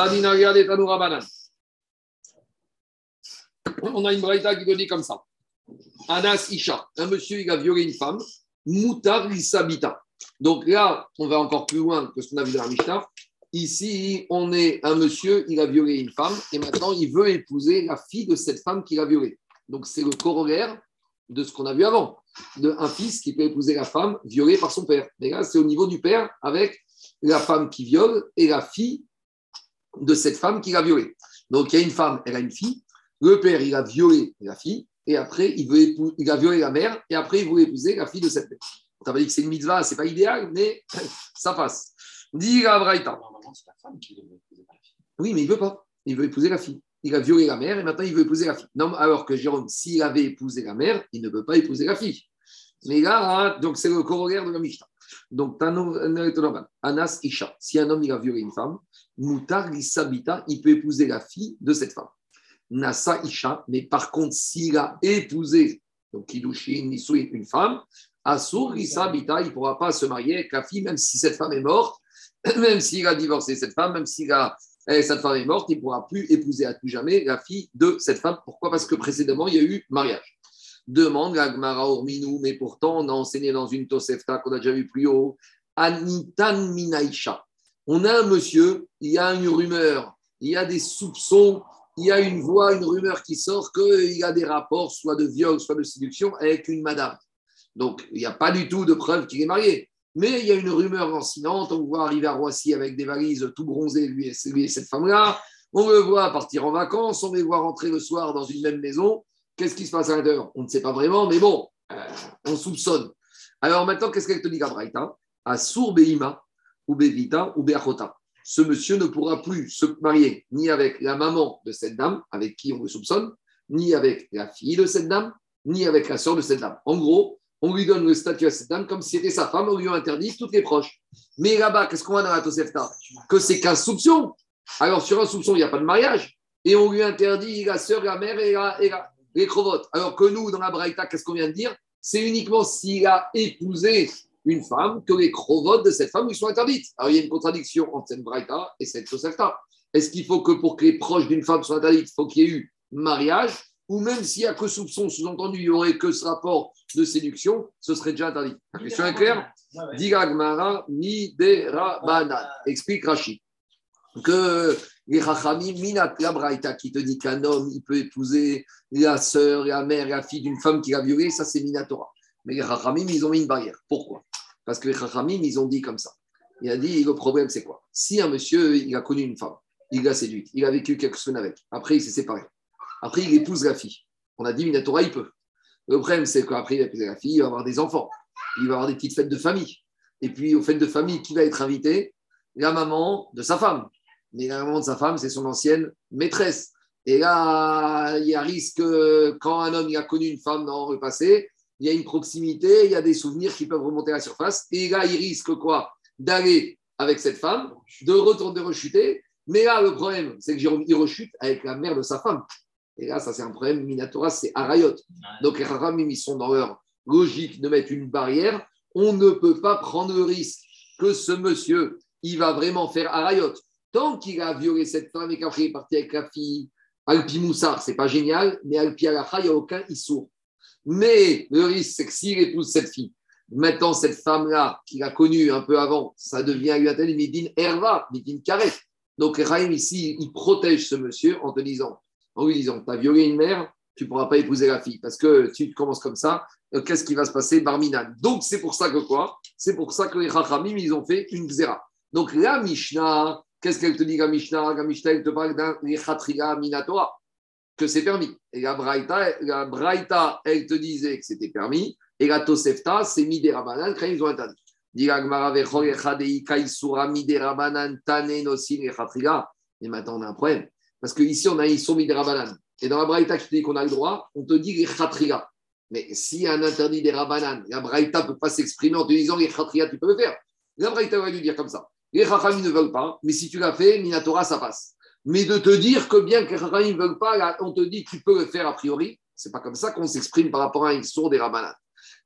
On a une braïta qui dit comme ça. Anas Isha, un monsieur, il a violé une femme. Moutar Lissabita. Donc là, on va encore plus loin que ce qu'on a vu dans la Mishnah. Ici, on est un monsieur, il a violé une femme et maintenant il veut épouser la fille de cette femme qu'il a violée. Donc c'est le corollaire de ce qu'on a vu avant. d'un fils qui peut épouser la femme violée par son père. Mais là, c'est au niveau du père avec la femme qui viole et la fille de cette femme qui l'a violée. Donc, il y a une femme, elle a une fille. Le père, il a violé la fille. Et après, il, veut il a violé la mère. Et après, il veut épouser la fille de cette mère. On t'a dit que c'est une mitzvah, c'est pas idéal, mais ça passe. Dit la C'est la femme qui veut épouser la fille. Oui, mais il veut pas. Il veut épouser la fille. Il a violé la mère et maintenant il veut épouser la fille. Non, alors que Jérôme, s'il avait épousé la mère, il ne peut pas épouser la fille. Mais là, donc c'est le corollaire de la Mishnah. Donc, Anas Isha, si un homme il a violé une femme, Moutar Sabita, il peut épouser la fille de cette femme. Nasa Isha, mais par contre, s'il a épousé, donc Kidushin, une femme, Asur Sabita, il ne pourra pas se marier avec la fille, même si cette femme est morte, même s'il a divorcé cette femme, même si cette femme est morte, il ne pourra plus épouser à tout jamais la fille de cette femme. Pourquoi? Parce que précédemment, il y a eu mariage. Demande la Gmara Orminou, mais pourtant, on a enseigné dans une Tosefta qu'on a déjà vu plus haut, Anitan Minaisha. On a un monsieur, il y a une rumeur, il y a des soupçons, il y a une voix, une rumeur qui sort qu'il y a des rapports, soit de viol, soit de séduction, avec une madame. Donc, il n'y a pas du tout de preuve qu'il est marié. Mais il y a une rumeur lancinante, on voit arriver à Roissy avec des valises tout bronzées, lui et, cette femme-là. On le voit partir en vacances, on le voit rentrer le soir dans une même maison. Qu'est-ce qui se passe à l'intérieur? On ne sait pas vraiment, mais bon, euh, on soupçonne. Alors maintenant, qu'est-ce qu'elle te dit, Gabraïta À Sourbeima, ou Bevita, ou Beachota. Ce monsieur ne pourra plus se marier ni avec la maman de cette dame, avec qui on le soupçonne, ni avec la fille de cette dame, ni avec la soeur de cette dame. En gros, on lui donne le statut à cette dame comme si c'était sa femme, on lui interdit toutes les proches. Mais là-bas, qu'est-ce qu'on voit dans la Tosefta? Que c'est qu'un soupçon. Alors sur un soupçon, il n'y a pas de mariage. Et on lui interdit la soeur, la mère et la, et les crovotes. Alors que nous, dans la Braïta, qu'est-ce qu'on vient de dire? C'est uniquement s'il a épousé une femme que les crovotes de cette femme lui sont interdites. Alors il y a une contradiction entre cette Braïta et cette Tosefta. Est-ce qu'il faut que pour que les proches d'une femme soient interdites, il faut qu'il y ait eu mariage? Ou même s'il n'y a que soupçon, sous-entendu, il n'y aurait que ce rapport de séduction, ce serait déjà interdit. La question est claire Digagmara midera banan. Explique Rachid. Que les Rachamim, Minat Braïta, qui te dit qu'un homme, il peut épouser la sœur, la mère, la fille d'une femme qui l'a violée, ça c'est Minatora. Mais les Rachamim, ils ont mis une barrière. Pourquoi? Parce que les Rachamim, ils ont dit comme ça. Il a dit, le problème c'est quoi? Si un monsieur, il a connu une femme, il l'a séduite, il a vécu quelques semaines avec, après il s'est séparé, après il épouse la fille. On a dit, Minatora, il peut. Le problème c'est qu'après il a épousé la fille, il va avoir des enfants, il va avoir des petites fêtes de famille. Et puis aux fêtes de famille, qui va être invité? La maman de sa femme mais la maman de sa femme, c'est son ancienne maîtresse. Et là, il y a risque, quand un homme a connu une femme dans le passé, il y a une proximité, il y a des souvenirs qui peuvent remonter à la surface. Et là, il risque quoi? D'aller avec cette femme, de retourner, de rechuter. Mais là, le problème, c'est que Jérôme, il rechute avec la mère de sa femme. Et là, ça, c'est un problème Minatora, c'est Arayot. Donc, les Haramim, ils sont dans leur logique de mettre une barrière. On ne peut pas prendre le risque que ce monsieur, il va vraiment faire Arayot. Tant qu'il a violé cette femme et qu'après il est parti avec la fille, Alpi Moussar, c'est pas génial, mais Alpi Alacha, il n'y a aucun issour. Mais le risque, c'est que s'il épouse cette fille, maintenant cette femme-là, qu'il a connue un peu avant, ça devient lui une Midin Herva, Midin Karet. Donc Rahim ici, il protège ce monsieur en te disant, en lui disant, tu as violé une mère, tu ne pourras pas épouser la fille. Parce que si tu commences comme ça, euh, qu'est-ce qui va se passer Barminan? Donc c'est pour ça que quoi? C'est pour ça que les Rachamim, ils ont fait une xéra. Donc la Mishnah, Qu'est-ce qu'elle te dit, la Mishnah? La Mishnah, elle te parle d'un Lechatria Minatora, que c'est permis. Et la Braïta, la Braïta, elle te disait que c'était permis. Et la Tosefta, c'est Miderabanan, quand ils ont interdit. Et maintenant, on a un problème. Parce qu'ici, on a Issour Miderabanan. Et dans la Braïta qui te dit qu'on a le droit, on te dit les Khatriga. Mais s'il y a un interdit des Rabanan, la Braïta ne peut pas s'exprimer en te disant les Khatriga, tu peux le faire. La Braïta va lui dire comme ça. Les Chachamim ne veulent pas, mais si tu l'as fait, Minatora, ça passe. Mais de te dire que bien que les ne veulent pas, on te dit tu peux le faire a priori, c'est pas comme ça qu'on s'exprime par rapport à un sourd des Rabanat.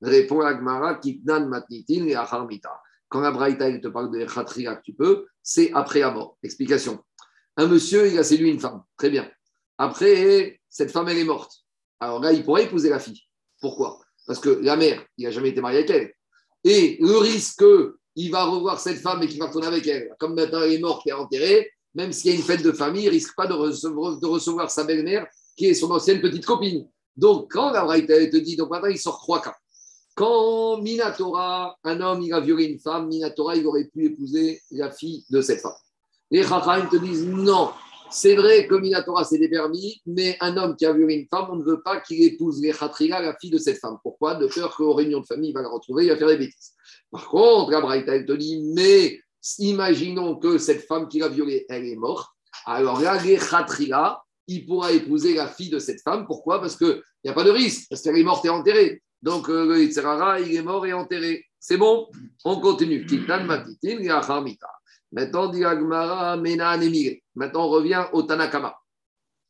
Répond Agmara, Kitnan Matnitin et Acharmita. Quand la Braïta te parle de Khatria que tu peux, c'est après la. Explication. Un monsieur, il a séduit une femme. Très bien. Après, cette femme, elle est morte. Alors là, il pourrait épouser la fille. Pourquoi? Parce que la mère, il n'a jamais été marié avec elle. Et le risque il va revoir cette femme et qu'il va retourner avec elle. Comme maintenant elle est morte, et est enterrée, même s'il y a une fête de famille, il risque pas de recevoir, sa belle-mère qui est son ancienne petite copine. Donc, quand la te dit, donc maintenant il sort trois cas. Quand Minatora, un homme, il a violé une femme, Minatora, il aurait pu épouser la fille de cette femme. Les Chachamim te disent non, c'est vrai que Minatora, c'est des permis, mais un homme qui a violé une femme, on ne veut pas qu'il épouse les Khatriga, la fille de cette femme. Pourquoi? De peur qu'aux réunions de famille, il va la retrouver, il va faire des bêtises. Par contre, la te dit, mais imaginons que cette femme qui l'a violée, elle est morte. Alors là, les il pourra épouser la fille de cette femme. Pourquoi? Parce qu'il n'y a pas de risque, parce qu'elle est morte et enterrée. Donc, euh, le il est mort et enterré. C'est bon? On continue. Maintenant, dit Maintenant, on revient au Tanakama.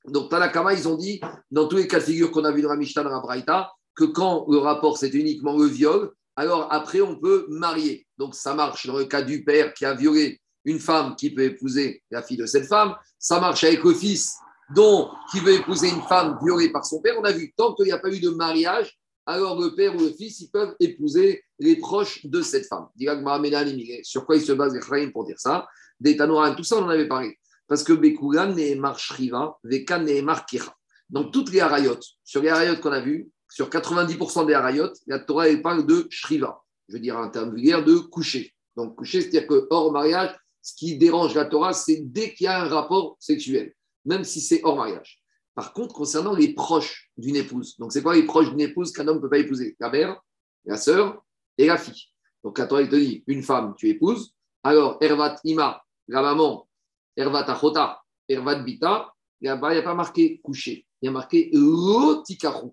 Donc, Tanakama, ils ont dit, dans tous les cas de figure qu'on a vu dans la Mishnah, dans la Braïta, que quand le rapport, c'est uniquement le viol, alors après, on peut marier. Donc, ça marche dans le cas du père qui a violé une femme qui peut épouser la fille de cette femme. Ça marche avec le fils dont, qui veut épouser une femme violée par son père. On a vu, tant qu'il n'y a pas eu de mariage, alors le père ou le fils, ils peuvent épouser les proches de cette femme. Sur quoi il se base les pour dire ça? Des tout ça, on en avait parlé. Parce que Bekulan Nehemar Shriva, Veka Nehemar Kira. Donc, toutes les harayot, sur les harayot qu'on a vus, sur 90% des harayot, la Torah elle parle de Shriva. Je veux dire en termes vulgaires, de coucher. Donc, coucher, c'est-à-dire que hors mariage, ce qui dérange la Torah, c'est dès qu'il y a un rapport sexuel, même si c'est hors mariage. Par contre, concernant les proches d'une épouse, donc c'est quoi les proches d'une épouse qu'un homme ne peut pas épouser? La mère, la sœur et la fille. Donc quand on te dit une femme, tu épouses, alors Ervat Ima, la maman, Ervat Achota, Ervat Bita, il n'y a pas marqué coucher, il y a marqué Lotikaru.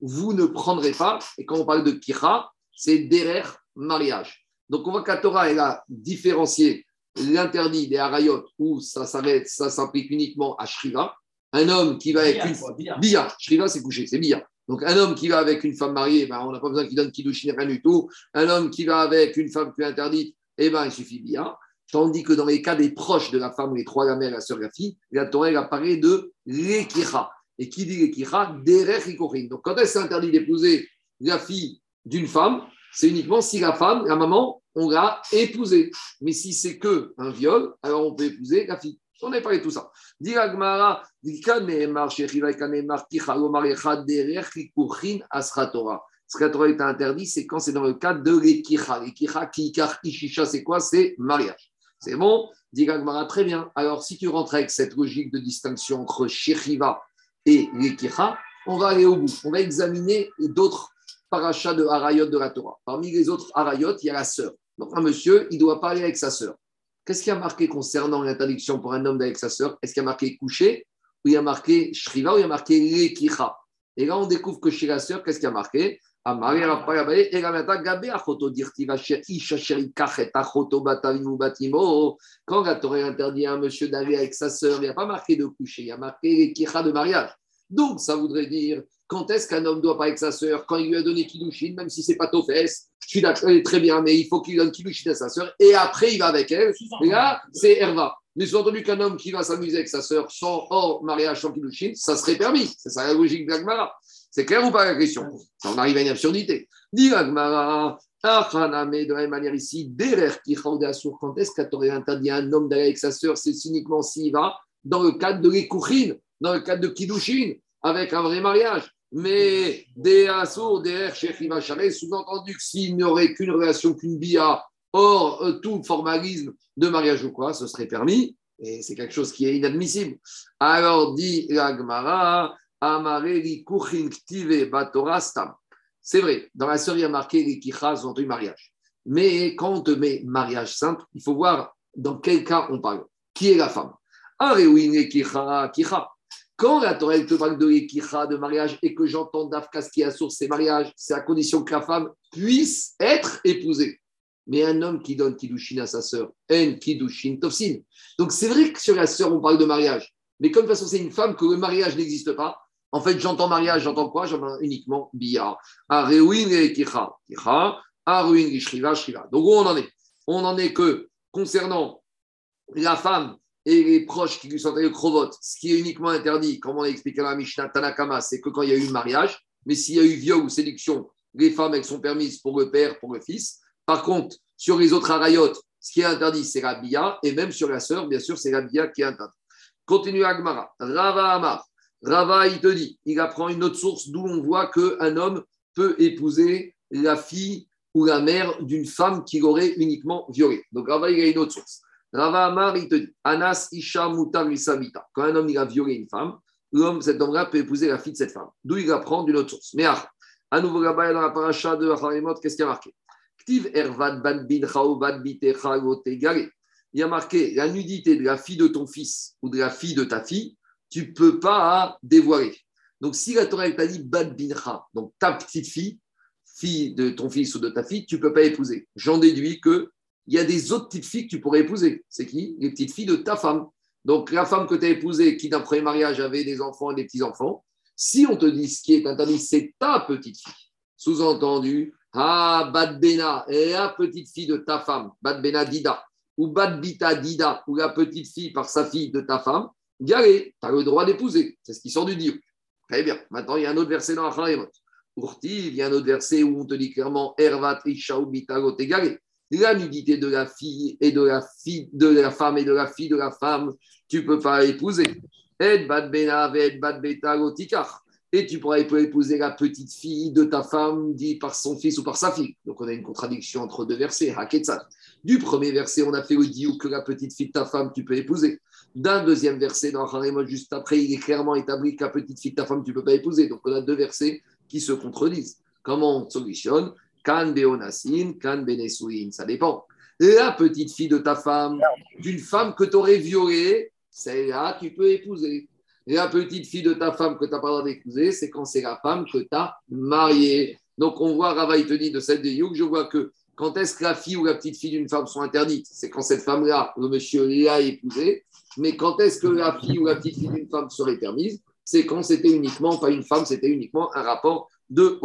Vous ne prendrez pas, et quand on parle de Kira, c'est derrière mariage. Donc on voit que Torah, elle a différencié l'interdit des harayot où ça ça s'implique uniquement à Shriva, un homme qui va avec une. Shriva, c'est couché, c'est. Donc, un homme qui va avec une femme mariée, ben, on n'a pas besoin qu'il donne Kiddushin, rien du tout. Un homme qui va avec une femme plus interdite, eh ben, il suffit Bia. Tandis que dans les cas des proches de la femme, les trois, la mère, la soeur, la fille, la Torah, elle apparaît de l'ekira. Et qui dit l'ekira? Derech Donc, quand elle s'interdit d'épouser la fille d'une femme, c'est uniquement si la femme, la maman, on l'a épousée. Mais si c'est que un viol, alors on peut épouser la fille. On a parlé tout ça. Ce que la Torah est interdit, c'est quand c'est dans le cadre de l'ekicha. L'ekicha, kikar, ishisha, c'est quoi? C'est mariage. C'est bon? Dit très bien. Alors, si tu rentres avec cette logique de distinction entre shiriva et l'ekicha, on va aller au bout. On va examiner d'autres parachas de harayot de la Torah. Parmi les autres harayot, il y a la sœur. Donc, un monsieur, il doit parler avec sa sœur. Qu'est-ce qu'il y a marqué concernant l'interdiction pour un homme d'avec sa sœur? Est-ce qu'il y a marqué coucher ou il y a marqué shriva ou il y a marqué lekicha? Et là, on découvre que chez la sœur, qu'est-ce qu'il y a marqué quand la Torah interdit à un monsieur d'aller avec sa sœur, il n'y a pas marqué de coucher, il y a marqué les de mariage. Donc, ça voudrait dire quand est-ce qu'un homme doit pas avec sa sœur Quand il lui a donné Kiddushin, même si c'est pas fesses, je suis d'accord, très bien, mais il faut qu'il donne Kiddushin à sa sœur et après il va avec elle. Et là, c'est Herva. Mais sous-entendu qu'un homme qui va s'amuser avec sa sœur sans hors mariage, sans Kiddushin, ça serait permis. C'est ça la logique d'Agmara. C'est clair ou pas la question? Ça, On arrive à une absurdité. Dit Agmara, mais de la même manière ici, derrière qui quand est-ce aurait interdit à un homme d'aller avec sa sœur C'est uniquement s'il va dans le cadre de l'écouchine, dans le cadre de Kiddushin, avec un vrai mariage. Mais des assours, des sous-entendu que s'il n'y aurait qu'une relation, qu'une bia, hors euh, tout formalisme de mariage ou quoi, ce serait permis. Et c'est quelque chose qui est inadmissible. Alors dit l'Agmara, Amareli Kuchin Ktive Batorastam. C'est vrai, dans la sœur, il y a marqué les kichas ont eu mariage. Mais quand on te met mariage simple, il faut voir dans quel cas on parle. Qui est la femme? Arewine Kicha Kicha. Quand la Torah te parle de l'équicha, de mariage, et que j'entends d'Afkas qui a source ces mariages, c'est à condition que la femme puisse être épousée. Mais un homme qui donne Kiddushin à sa sœur, en Kiddushin Tofsin. Donc c'est vrai que sur la sœur, on parle de mariage. Mais comme de toute façon, c'est une femme que le mariage n'existe pas, en fait, j'entends mariage, j'entends quoi? J'entends uniquement bia. Arewin et kicha. Kicha. Shriva, shriva. Donc où on en est? On en est que concernant la femme et les proches qui lui sont allés au ce qui est uniquement interdit, comme on a expliqué dans la Mishnah Tanakama, c'est que quand il y a eu mariage, mais s'il y a eu viol ou séduction, les femmes, elles sont permises pour le père, pour le fils. Par contre, sur les autres arayotes, ce qui est interdit, c'est la bia, et même sur la sœur, bien sûr, c'est la bia qui est interdite. Continue Agmara. Rava Amar. Rava, il te dit, il apprend une autre source d'où on voit qu'un homme peut épouser la fille ou la mère d'une femme qui l'aurait uniquement violée. Donc Rava, il a une autre source. Rava Amar, il te dit Anas Isha Mutar Quand un homme il a une femme, cet homme-là peut épouser la fille de cette femme. D'où il apprend d'une autre source. Mais ah, à nouveau là-bas, dans la paracha de Harimot, qu'est-ce qu'il y a marqué? Ktiv Ervad Ban Bin Il y a marqué la nudité de la fille de ton fils ou de la fille de ta fille, tu ne peux pas dévoiler. Donc, si la Torah t'a dit Bad Bincha, donc ta petite fille, fille de ton fils ou de ta fille, tu ne peux pas épouser. J'en déduis qu'il y a des autres petites filles que tu pourrais épouser. C'est qui? Les petites filles de ta femme. Donc, la femme que tu as épousée, qui d'un premier mariage avait des enfants et des petits-enfants, si on te dit ce qui est interdit, c'est ta petite fille. Sous-entendu, ah, Bad Bena, la petite fille de ta femme, Bad Bena Dida, ou Bad Bita Dida, ou la petite fille par sa fille de ta femme, Galé, tu as le droit d'épouser. C'est ce qui sort du Dieu. Très bien. Maintenant, il y a un autre verset dans Acharemot. Urti, il y a un autre verset où on te dit clairement Ervat Ishaou Bitagot égalé. La nudité de la fille et de la fille de la femme et de la fille de la femme, tu peux pas épouser. Et et tu pourras épouser la petite fille de ta femme, dit par son fils ou par sa fille. Donc on a une contradiction entre deux versets. Du premier verset, on a fait le diou que la petite fille de ta femme, tu peux épouser. D'un deuxième verset, dans Harémot, juste après, il est clairement établi que la petite fille de ta femme, tu ne peux pas épouser. Donc on a deux versets qui se contredisent. Comment on solutionne Kan beonasin, kan benesouin, ça dépend. La petite fille de ta femme, d'une femme que tu aurais violée, c'est là tu peux épouser. La petite fille de ta femme que tu n'as pas le droit d'épouser, c'est quand c'est la femme que tu as mariée. Donc on voit, Rava, il te dit de celle de Youk, je vois que quand est-ce que la fille ou la petite fille d'une femme sont interdites? C'est quand cette femme-là, le monsieur l'a épousée. Mais quand est-ce que la fille ou la petite fille d'une femme serait permise? C'est quand c'était uniquement, pas une femme, c'était uniquement un rapport de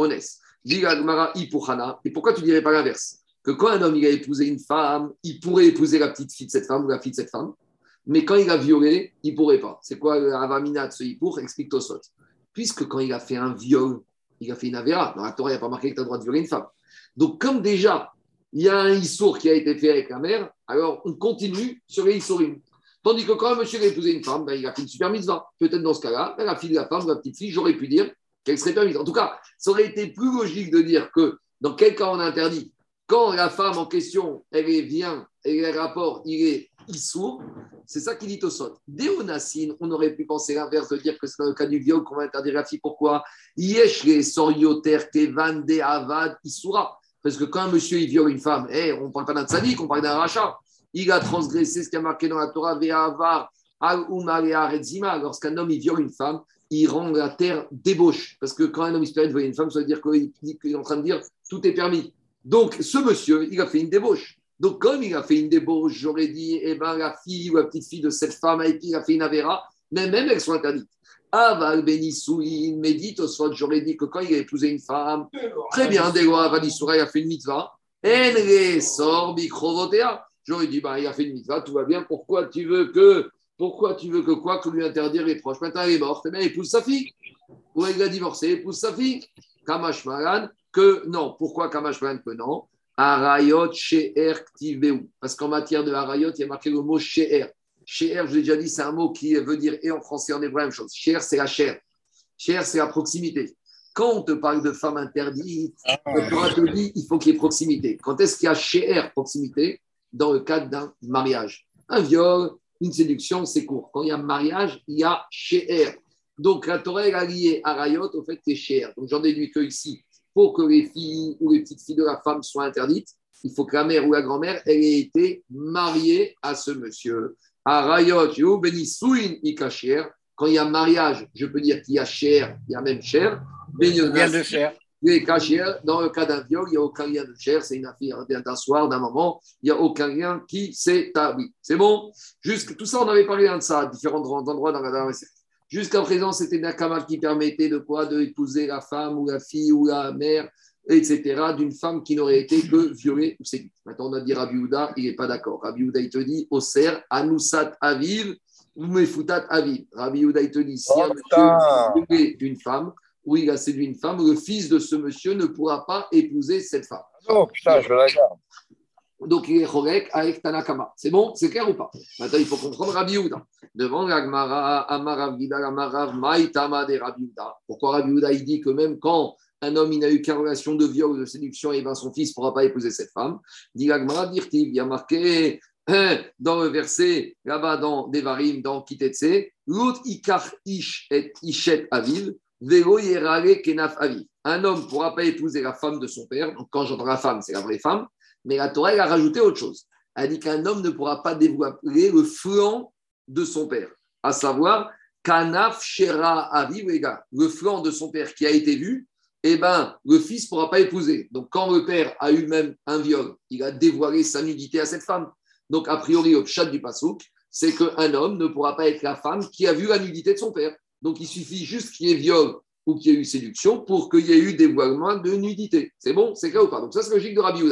honnête. Et pourquoi tu dirais pas l'inverse? Que quand un homme il a épousé une femme, il pourrait épouser la petite fille de cette femme ou la fille de cette femme, mais quand il a violé, il pourrait pas. C'est quoi avamina de ce pour Explique Tosot. Puisque quand il a fait un viol, il a fait une avéra. Dans la Torah, il n'y a pas marqué que tu as le droit de violer une femme. Donc, comme déjà, il y a un issour qui a été fait avec la mère, alors on continue sur les issourim. Tandis que quand un monsieur a épousé une femme, ben, il a fait une super mitzvah. Peut-être dans ce cas-là, ben, la fille de la femme, la petite fille, j'aurais pu dire qu'elle serait permise. En tout cas, ça aurait été plus logique de dire que dans quel cas on interdit quand la femme en question, elle vient et le rapport, il est issour, c'est ça qu'il dit au sol. Déonassine, on aurait pu penser l'inverse de dire que c'est dans le cas du viol qu'on va interdire la fille. Pourquoi? Sorioter kevan avad issoura. Parce que quand un monsieur il viole une femme, eh, on parle pas d'un tzaddik, on parle d'un rachat. Il a transgressé ce qui a marqué dans la Torah, Ve'avar al redzima. Lorsqu'un homme il viole une femme, il rend la terre débauche. Parce que quand un homme espère violer une femme, ça veut dire qu'il est en train de dire tout est permis. Donc ce monsieur, il a fait une débauche. Donc comme il a fait une débauche, j'aurais dit, eh ben, la fille ou la petite fille de cette femme avec qui il a fait une avéra, même, même elles sont interdites. Aval Benisouin, médite au j'aurais dit que quand il a épousé une femme, très bien, Degoa Vanissoura, il a fait une mitzvah. Enre sort J'aurais dit, bah, il a fait une mitzvah, tout va bien, pourquoi tu veux que, pourquoi tu veux que quoi, que lui interdire les proches Maintenant, il est mort, eh bien, épouse sa fille. Ou il a divorcé, épouse sa fille. Kamash Maran, que non. Pourquoi Kamash Maran que non? Arayot She'er Ktiveu. Parce qu'en matière de Arayot, il y a marqué le mot She'er. She'er, je l'ai déjà dit, c'est un mot qui veut dire et en français et en hébreu la même chose. She'er, c'est la chair. She'er, c'est la proximité. Quand on te parle de femme interdite, ah. on te dit il faut qu'il y ait proximité. Quand est-ce qu'il y a She'er, proximité? Dans le cadre d'un mariage. Un viol, une séduction, c'est court. Quand il y a un mariage, il y a She'er. Donc la Torah a lié Arayot au fait que c'est She'er. Donc j'en déduis que ici, pour que les filles ou les petites filles de la femme soient interdites, il faut que la mère ou la grand-mère ait été mariée à ce monsieur. Arayot, ikacher. Quand il y a mariage, je peux dire qu'il y a cher, il y a même cher. Bien de cher. Dans le cas d'un viol, il n'y a aucun lien de chair, c'est une affaire d'un soir, d'un moment, il n'y a aucun lien qui s'établit. C'est bon? Jusque, Tout ça, on avait parlé de ça à différents endroits dans la Jusqu'à présent, c'était Nakama qui permettait de quoi? De épouser la femme ou la fille ou la mère, etc., d'une femme qui n'aurait été que violée ou séduite. Maintenant, on a dit Rabbi Houda, il n'est pas d'accord. Rabbi Houda, il te dit Oser, Anusat Aviv, Mefutat Aviv. Rabbi Houda, il te dit si un monsieur violé une femme, ou il a séduit une femme, le fils de ce monsieur ne pourra pas épouser cette femme. Oh putain, je la garde. Donc il est Chorek avec Tanakama. C'est bon C'est clair ou pas? Maintenant, il faut comprendre Rabbi Yehuda. Devant l'Agmara, Amarav Gida, Amarav Maïtama de Rabbi Yehuda. Pourquoi Rabbi Yehuda il dit que même quand un homme, il n'a eu qu'une relation de viol ou de séduction, et bien son fils ne pourra pas épouser cette femme? Dit il y a marqué hein, dans le verset, là-bas dans Devarim, dans Kitetse, l'autre ikar ish et ishet aviv, Un homme ne pourra pas épouser la femme de son père. Donc, quand j'entends la femme, c'est la vraie femme. Mais la Torah, elle a rajouté autre chose. Elle dit qu'un homme ne pourra pas dévoiler le flanc de son père, à savoir Kanaf Shera le flanc de son père qui a été vu, eh ben, le fils ne pourra pas épouser. Donc, quand le père a eu même un viol, il a dévoilé sa nudité à cette femme. Donc, a priori, au chat du Passouk, c'est qu'un homme ne pourra pas être la femme qui a vu la nudité de son père. Donc, il suffit juste qu'il y ait viol ou qu'il y ait eu séduction pour qu'il y ait eu dévoilement de nudité. C'est bon C'est clair ou pas? Donc, ça, c'est logique de Rabbi.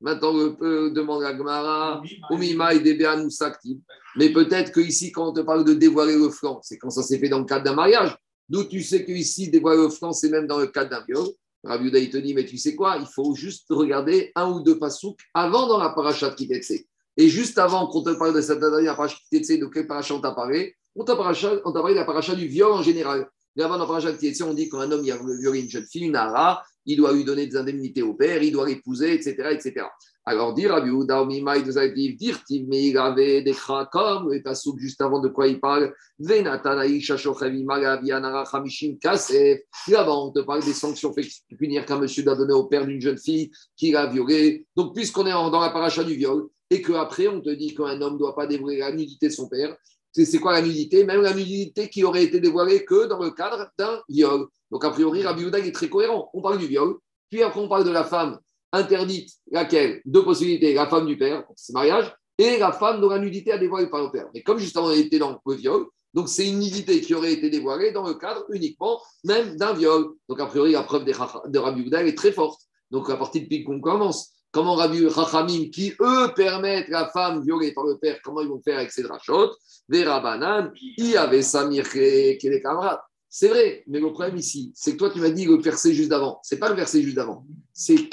Maintenant, on peut demander à Gmara, Umima et ou Sakti. Mais peut-être qu'ici, quand on te parle de dévoiler le flanc, c'est quand ça s'est fait dans le cadre d'un mariage. D'où tu sais qu'ici, dévoiler le flanc, c'est même dans le cadre d'un viol? Rabbi il te dit, mais tu sais quoi? Il faut juste regarder un ou deux pasouks avant dans la paracha de Kitetse. Et juste avant qu'on te parle de cette dernière paracha de Kitetse, de quel paracha on t'a parlé? On t'a parlé de la paracha du viol en général. Avant dans la paracha de on dit qu'un homme il a violé une jeune fille, une ara, il doit lui donner des indemnités au père, il doit l'épouser, etc., etc. Alors, dire Rabbi Ouda, Omimai, dire mais il avait des comme et Passouk, juste avant de quoi il parle, Venatanaï, Shashochevi, Magavianara, Hamishim, Kasef. Là-bas, on te parle des sanctions pécuniaires qu'un monsieur doit donner au père d'une jeune fille qui l'a violée. Donc, puisqu'on est dans la paracha du viol, et qu'après, on te dit qu'un homme ne doit pas dévoiler la nudité de son père, c'est quoi la nudité? Même la nudité qui aurait été dévoilée que dans le cadre d'un viol. Donc, a priori, Rabbi Ouda est très cohérent. On parle du viol, puis après, on parle de la femme interdite, laquelle Deux possibilités, la femme du père, c'est mariage, et la femme dont la nudité a dévoilé par le père. Mais comme justement on était dans le viol, donc c'est une nudité qui aurait été dévoilée dans le cadre uniquement même d'un viol. Donc a priori, la preuve de Rabbi Ouda est très forte. Donc à partir de qu'on commence, comment Rabbi Rachamim, qui eux permettent la femme violée par le père, comment ils vont faire avec ces drachot, des Rabanan, il y avait Samir qui est camarades. C'est vrai, mais le problème ici, c'est que toi, tu m'as dit le verset juste d'avant. C'est pas le verset juste d'avant. C'est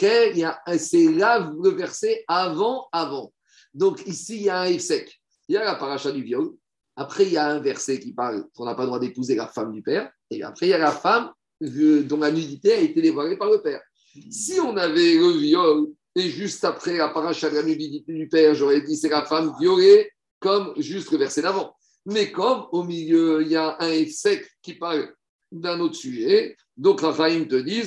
c'est là le verset avant, avant. Donc ici, il y a un sec. Il y a la paracha du viol. Après, il y a un verset qui parle qu'on n'a pas le droit d'épouser la femme du père. Et après, il y a la femme dont la nudité a été dévoilée par le père. Si on avait le viol et juste après de la nudité du père, j'aurais dit c'est la femme violée comme juste le verset d'avant. Mais comme au milieu, il y a un sec qui parle d'un autre sujet, donc Raphaël te dit,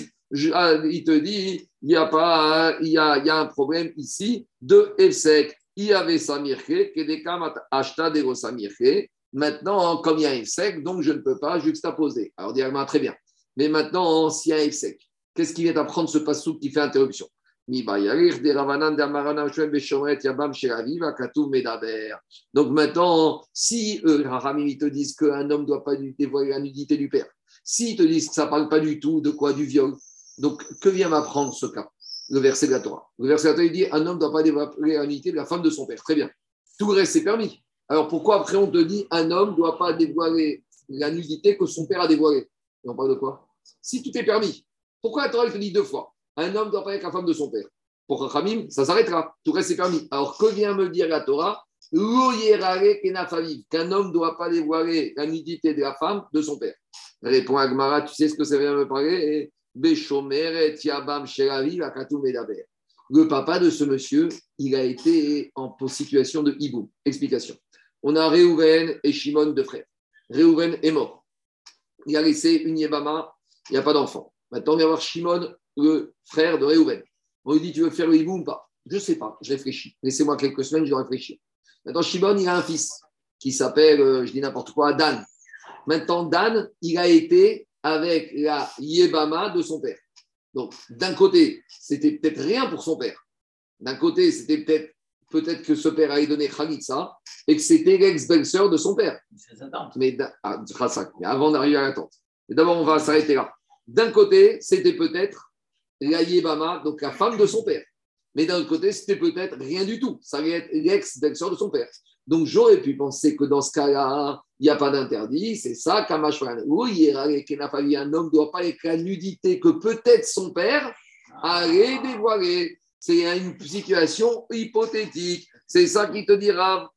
ah, il te dit, il y a pas, il y a, il y a un problème ici de sec. Il y avait Samirke, Kedekam Ashta de Samirke. Maintenant, comme il y a un sec, donc je ne peux pas juxtaposer. Alors, directement, très bien. Mais maintenant, s'il y a qu'est-ce qui vient d'apprendre ce passou qui fait interruption? Donc maintenant, si eux, te disent qu'un homme ne doit pas dévoiler la nudité du père, s'ils te disent que ça ne parle pas du tout de quoi Du viol. Donc, que vient m'apprendre ce cas Le verset de la Torah? Le verset de la Torah, dit un homme ne doit pas dévoiler la nudité de la femme de son père. Très bien. Tout le reste, permis. Alors, pourquoi après on te dit un homme ne doit pas dévoiler la nudité que son père a dévoilée? Et on parle de quoi? Si tout est permis, pourquoi la Torah te dit deux fois? Un homme doit pas être la femme de son père. Pour Rachamim, ça s'arrêtera. Tout reste, c'est permis. Alors, que vient me dire la Torah? Qu'un homme ne doit pas dévoiler la nudité de la femme de son père. Répond Agmara, tu sais ce que ça vient me parler? Le papa de ce monsieur, il a été en situation de hibou. Explication. On a Réhouven et Shimon de frères. Réhouven est mort. Il a laissé une Yébama, il n'y a pas d'enfant. Maintenant, on vient voir Shimon le frère de Réhouven. On lui dit Tu veux faire le hibou ou pas? Je ne sais pas, je réfléchis. Laissez-moi quelques semaines, je vais réfléchir. Maintenant, Shimon, il a un fils qui s'appelle, euh, je dis n'importe quoi, Dan. Maintenant, Dan, il a été avec la Yébama de son père. Donc, d'un côté, c'était peut-être rien pour son père. D'un côté, c'était peut-être peut-être que ce père a donné Khalitsa et que c'était l'ex-belle-sœur de son père. Mais, ah, mais avant d'arriver à la tante. D'abord, on va s'arrêter là. D'un côté, c'était peut-être la Yébama, donc la femme de son père. Mais d'un autre côté, c'était peut-être rien du tout. Ça allait être l'ex-belle-sœur de son père. Donc j'aurais pu penser que dans ce cas-là, il n'y a pas d'interdit. C'est ça, Kamashwan. Oui, un homme ne doit pas être la nudité que peut-être son père allait dévoiler. C'est une situation hypothétique. C'est ça qui te dira.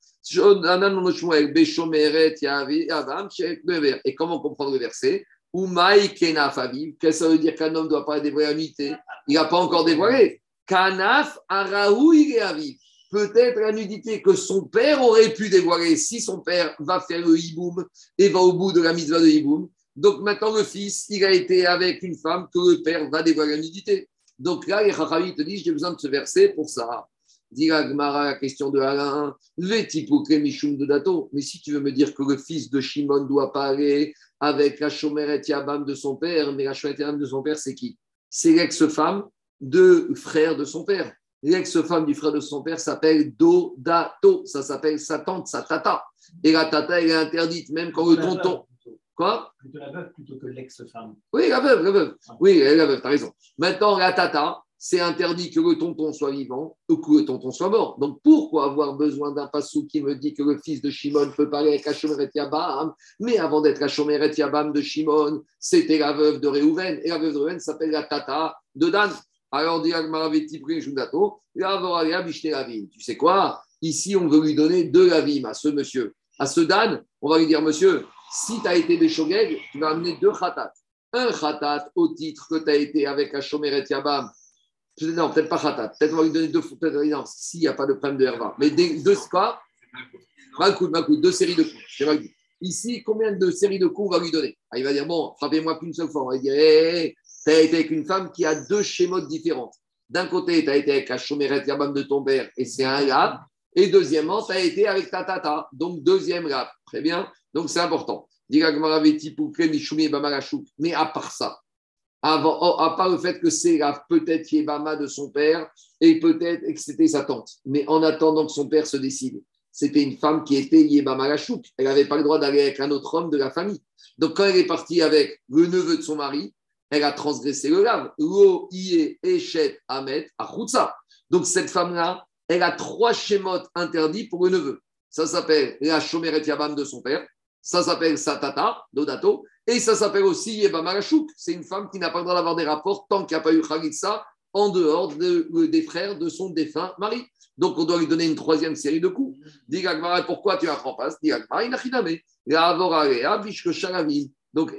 Et comment comprendre le verset? Ou Maï Kenaf. Qu'est-ce que ça veut dire qu'un homme ne doit pas dévoiler la nudité Il n'a pas encore dévoilé. Kanaf Araou Aviv. Peut-être la nudité que son père aurait pu dévoiler si son père va faire le hiboum et va au bout de la mitzvah de hiboum. Donc maintenant, le fils, il a été avec une femme que le père va dévoiler la nudité. Donc là, les te disent j'ai besoin de ce verset pour ça. Dit la question de Alain, de Dato. Mais si tu veux me dire que le fils de Shimon doit pas aller avec la Shomeret Yabam de son père, mais la Shomeret Yabam de son père, c'est qui? C'est l'ex-femme de frère de son père. L'ex-femme du frère de son père s'appelle Dodato. Ça s'appelle sa tante, sa tata. Et la tata, elle est interdite, même quand le tonton. Quoi? Plutôt la veuve plutôt que l'ex-femme. Oui, la veuve, la veuve. Oui, la veuve, tu as raison. Maintenant, la tata, c'est interdit que le tonton soit vivant ou que le tonton soit mort. Donc pourquoi avoir besoin d'un passou qui me dit que le fils de Shimon peut parler avec Hachomeret Yabam Mais avant d'être Hachomeret Yabam de Shimon, c'était la veuve de Réhouven. Et la veuve de Réhouven s'appelle la tata de Dan. Alors, dit tu sais quoi? Ici, on veut lui donner deux lavim à ce monsieur. À ce Dan, on va lui dire, monsieur, si tu as été Béchogeg, tu vas amener deux khatat. Un khatat au titre que tu as été avec Hachomeret Yabam non, peut-être pas Khatat. Peut-être on va lui donner deux non, s'il n'y a pas de problème de Herva. Mais deux coup, deux séries de coups. Ici, combien de séries de coups on va lui donner? Ah, Il va dire bon, frappez-moi qu'une seule fois. On va dire hé, tu as été avec une femme qui a deux schémas différents. D'un côté, tu as été avec la chomeret Yabam de ton père et c'est un lab. Et deuxièmement, tu as été avec ta tata. Donc, deuxième lab. Très bien. Donc, c'est important. Mais à part ça, avant, oh, à part le fait que c'est peut-être Yébama de son père et peut-être que c'était sa tante. Mais en attendant que son père se décide, c'était une femme qui était Yébama Lachouk. Elle n'avait pas le droit d'aller avec un autre homme de la famille. Donc quand elle est partie avec le neveu de son mari, elle a transgressé le lave. Donc cette femme-là, elle a trois schémotes interdits pour le neveu. Ça s'appelle la Shomeret Yabam de son père. Ça s'appelle Satata, Dodato. Et ça s'appelle aussi Yeba Marachouk. C'est une femme qui n'a pas le droit d'avoir des rapports tant qu'il n'y a pas eu Khalitsa en dehors des frères de son défunt mari. Donc, on doit lui donner une troisième série de coups. Dis pourquoi tu n'apprends pas Dis donc,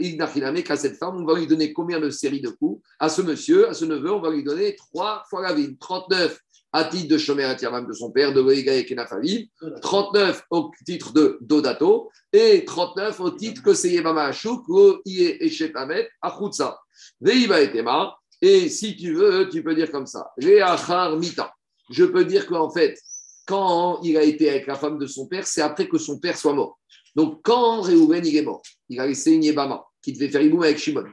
qu'à cette femme, on va lui donner combien de séries de coups? À ce monsieur, à ce neveu, on va lui donner trois fois la vie. 39 à titre de Shomer Atiamam de son père, de Loïga et Kenafavi, 39 au titre de Dodato, et 39 au titre que c'est Yemama Ashuk, Iye Echetamet, Achutsa. Veiba Etema, et si tu veux, tu peux dire comme ça, Réachar Mita. Je peux dire qu'en fait, quand il a été avec la femme de son père, c'est après que son père soit mort. Donc, quand Réhouven est mort, il a laissé une Yébama qui devait faire Iboum avec Shimon.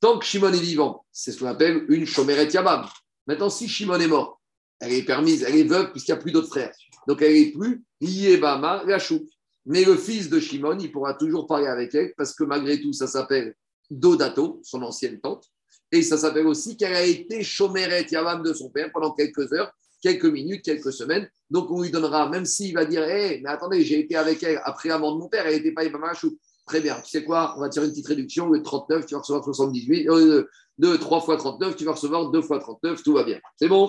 Tant que Shimon est vivant, c'est ce qu'on appelle une Shomeret Yabam. Maintenant, si Shimon est mort, elle est permise, elle est veuve puisqu'il n'y a plus d'autres frères. Donc elle n'est plus Yébama Rachouk. Mais le fils de Shimon, il pourra toujours parler avec elle parce que malgré tout, ça s'appelle Dodato, son ancienne tante. Et ça s'appelle aussi qu'elle a été Shomeret Yavam de son père pendant quelques heures, quelques minutes, quelques semaines. Donc on lui donnera, même s'il va dire Hé, mais attendez, j'ai été avec elle après la mort de mon père, elle n'était pas Yébama Rachouk. Très bien. Tu sais quoi? On va tirer une petite réduction. Le 39, tu vas recevoir 78. Euh, de 3 fois 39, tu vas recevoir 2 fois 39. Tout va bien. C'est bon?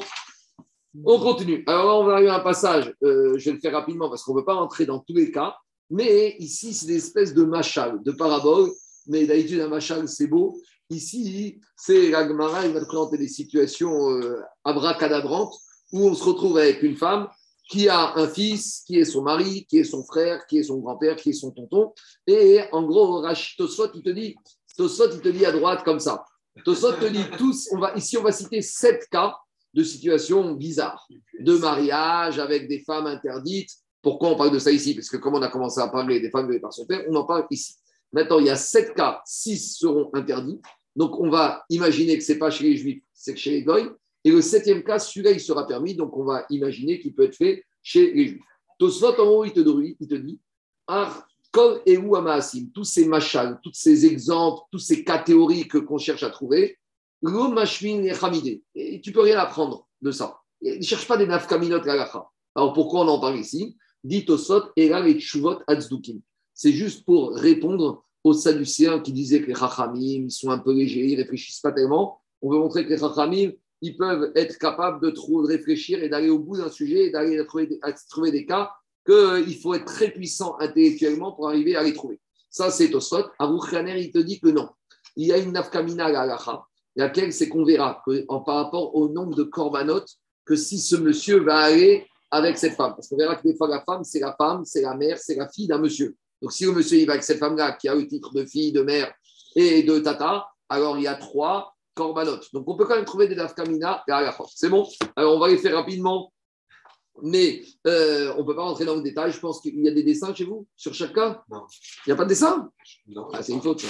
On continue. Alors là, on va arriver à un passage, euh, je vais le faire rapidement parce qu'on ne veut pas rentrer dans tous les cas, mais ici, c'est des espèces de machal, de parabole, mais d'habitude, un machal, c'est beau. Ici, c'est la Gemara, il va te présenter des situations euh, abracadabrantes où on se retrouve avec une femme qui a un fils, qui est son mari, qui est son frère, qui est son grand-père, qui est son tonton. Et en gros, Tosfot, il te dit, il te dit à droite comme ça. Tosfot te dit tous, on va, ici, on va citer sept cas de situations bizarres, de mariage avec des femmes interdites. Pourquoi on parle de ça ici? Parce que comme on a commencé à parler des femmes violées par son père, on en parle ici. Maintenant, il y a sept cas, six seront interdits. Donc, on va imaginer que ce n'est pas chez les juifs, c'est chez les goy. Et le septième cas, celui-là, il sera permis. Donc, on va imaginer qu'il peut être fait chez les juifs. Tosfot, en haut, il te dit, il te dit tous ces machals, tous ces exemples, tous ces cas théoriques qu'on cherche à trouver, et tu peux rien apprendre de ça. Ne cherche pas des nafkaminot Alors pourquoi on en parle ici? Dit et C'est juste pour répondre aux Sadducéens qui disaient que les Chachamim sont un peu légers, ils ne réfléchissent pas tellement. On veut montrer que les Chachamim, ils peuvent être capables de, de réfléchir et d'aller au bout d'un sujet et d'aller trouver, trouver, des cas qu'il faut être très puissant intellectuellement pour arriver à les trouver. Ça, c'est Tosot. Khaner, il te dit que non. il y a une nafkamina à laquelle c'est qu'on verra que, en, par rapport au nombre de corbanotes, que si ce monsieur va aller avec cette femme. Parce qu'on verra que des fois, la femme, c'est la femme, c'est la mère, c'est la fille d'un monsieur. Donc, si le monsieur il va avec cette femme-là qui a le titre de fille, de mère et de tata, alors il y a trois corbanotes. Donc, on peut quand même trouver des nafkamina à la C'est bon? Alors, on va les faire rapidement mais euh, on ne peut pas rentrer dans le détail. Je pense qu'il y a des dessins chez vous, sur chaque cas? Non. Il n'y a pas de dessin? Non. Ah, c'est une faute.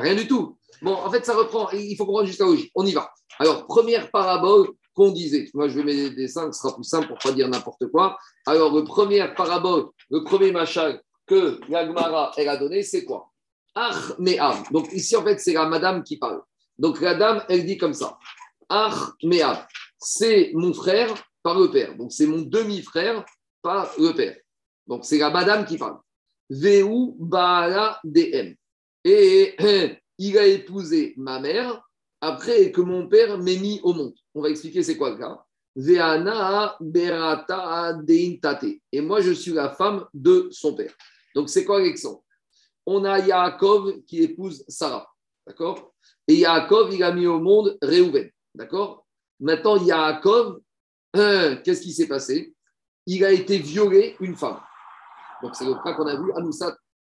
Rien du tout. Bon, en fait, ça reprend. Il faut comprendre jusqu'à logique. On y va. Alors, première parabole qu'on disait. Moi, je vais mettre des dessins, ce sera plus simple pour ne pas dire n'importe quoi. Alors, le première parabole, le premier machin que l'Agmara, elle a donné, c'est quoi? Ach me'am. Donc, ici, en fait, c'est la madame qui parle. Donc, la dame, elle dit comme ça. Ach me'am. C'est mon frère par le père. Donc, c'est mon demi-frère par le père. Donc, c'est la madame qui parle. Veu Baala DM. Et il a épousé ma mère après que mon père m'ait mis au monde. On va expliquer c'est quoi le cas. Berata Deintate. Et moi, je suis la femme de son père. Donc, c'est quoi l'exemple? On a Yaakov qui épouse Sarah. D'accord? Et Yaakov, il a mis au monde Réhouven. D'accord? Maintenant, Yaakov, qu'est-ce qui s'est passé? Il a été violé une femme. Donc, c'est le cas qu'on a vu à.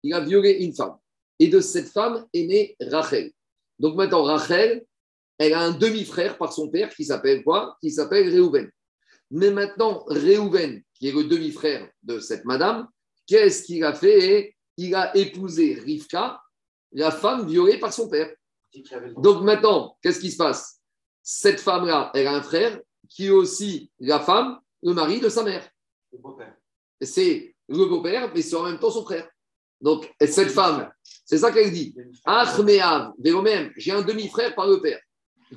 Il a violé une femme. Et de cette femme est née Rachel. Donc maintenant, Rachel, elle a un demi-frère par son père qui s'appelle quoi? Qui s'appelle Réhouven. Mais maintenant, Réhouven, qui est le demi-frère de cette madame, qu'est-ce qu'il a fait? Il a épousé Rivka, la femme violée par son père. Donc maintenant, qu'est-ce qui se passe? Cette femme-là, elle a un frère qui est aussi la femme, le mari de sa mère. Le beau-père. C'est le beau-père, mais c'est en même temps son frère. Donc, et cette femme, c'est ça qu'elle dit. Achmeav, même, j'ai un demi-frère par le père.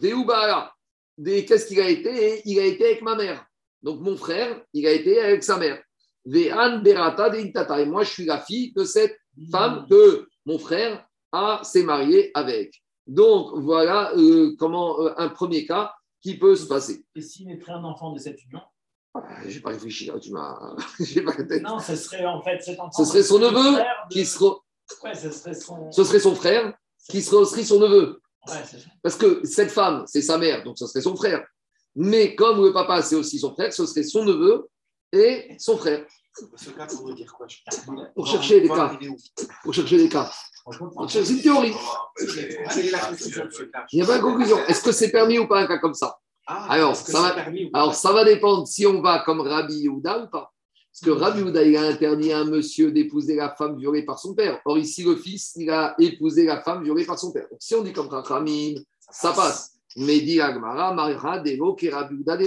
Qu'est-ce qu'il a été? Il a été avec ma mère. Donc, mon frère, il a été avec sa mère. Ve'an Berata de. Et moi, je suis la fille de cette femme que mon frère a s'est marié avec. Donc, voilà euh, comment euh, un premier cas qui peut se passer. Et s'il naîtrait un enfant de cette union Ah, J'ai pas réfléchi là, tu m'as. J'ai pas la tête. Non, ce serait en fait. Ce serait son neveu de- qui sera. Ouais, ce serait son. Ce serait son frère qui serait aussi son neveu. Ouais, c'est ça. Parce que cette femme, c'est sa mère, donc ce serait son frère. Mais comme le papa, c'est aussi son frère, ce serait son neveu et son frère. Ce cas, pour dire quoi je- Pour chercher des cas. Pour chercher des cas. C'est une théorie. Cas Il n'y a pas de conclusion. Est-ce que c'est permis ou pas un cas comme ça? Ah, Alors, ça va- permis Alors, ça va dépendre si on va comme Rabbi Yehuda ou pas. Parce que Rabbi Yehuda, il a interdit à un monsieur d'épouser la femme violée par son père. Or, ici, le fils, il a épousé la femme violée par son père. Donc, si on dit comme Rachamim, ça passe. Mais dit Agmara, Marira, Devo, Rabbi Yehuda.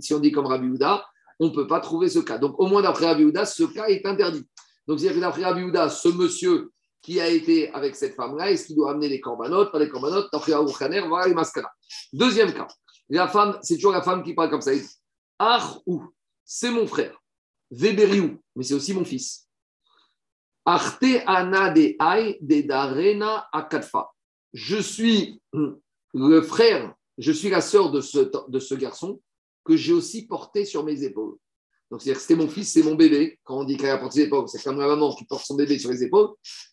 Si on dit comme Rabbi Yehuda, on ne peut pas trouver ce cas. Donc, au moins d'après Rabbi Yehuda, ce cas est interdit. Donc, c'est-à-dire que d'après Rabbi Yehuda, ce monsieur qui a été avec cette femme-là, est-ce qu'il doit amener les corbanotes, pas les corbanotes? D'après Khaner, voilà les mascaras. Deuxième cas. La femme, c'est toujours la femme qui parle comme ça. Ah, ou, c'est mon frère. Veberiou, mais c'est aussi mon fils. Arte ana de ai de darena akatfa. Je suis le frère, je suis la sœur de ce, de ce garçon que j'ai aussi porté sur mes épaules. Donc, c'est-à-dire que c'était mon fils, c'est mon bébé. Quand on dit qu'elle a porté ses épaules, c'est comme la maman qui porte son bébé sur les épaules.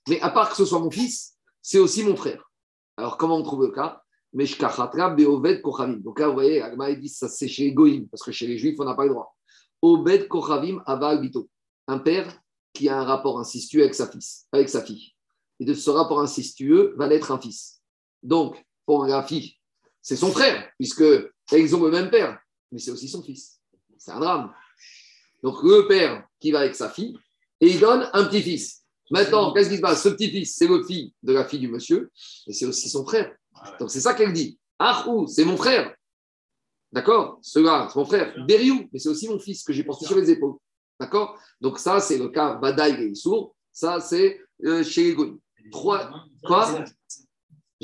Mais à part que ce soit mon fils, c'est aussi mon frère. Alors, comment on trouve le cas? Donc là, vous voyez, Agma dit ça c'est chez les goïms, parce que chez les juifs, on n'a pas le droit. Obed kochavim bito. Un père qui a un rapport incestueux avec sa, avec sa fille. Et de ce rapport incestueux va naître un fils. Donc, pour la fille, c'est son frère, puisque ils ont le même père, mais c'est aussi son fils. C'est un drame. Donc, le père qui va avec sa fille, et il donne un petit-fils. Maintenant, qu'est-ce qui se passe? Ce petit-fils, c'est le fils de la fille du monsieur, et c'est aussi son frère. Donc c'est ça qu'elle dit. Ahou, c'est mon frère. D'accord? Cela, c'est mon frère. Beriou, mais c'est aussi mon fils que j'ai porté sur les épaules. D'accord? Donc ça, c'est le cas Badaï et Issour. Ça, c'est euh, chez les. Trois- Quoi? Bien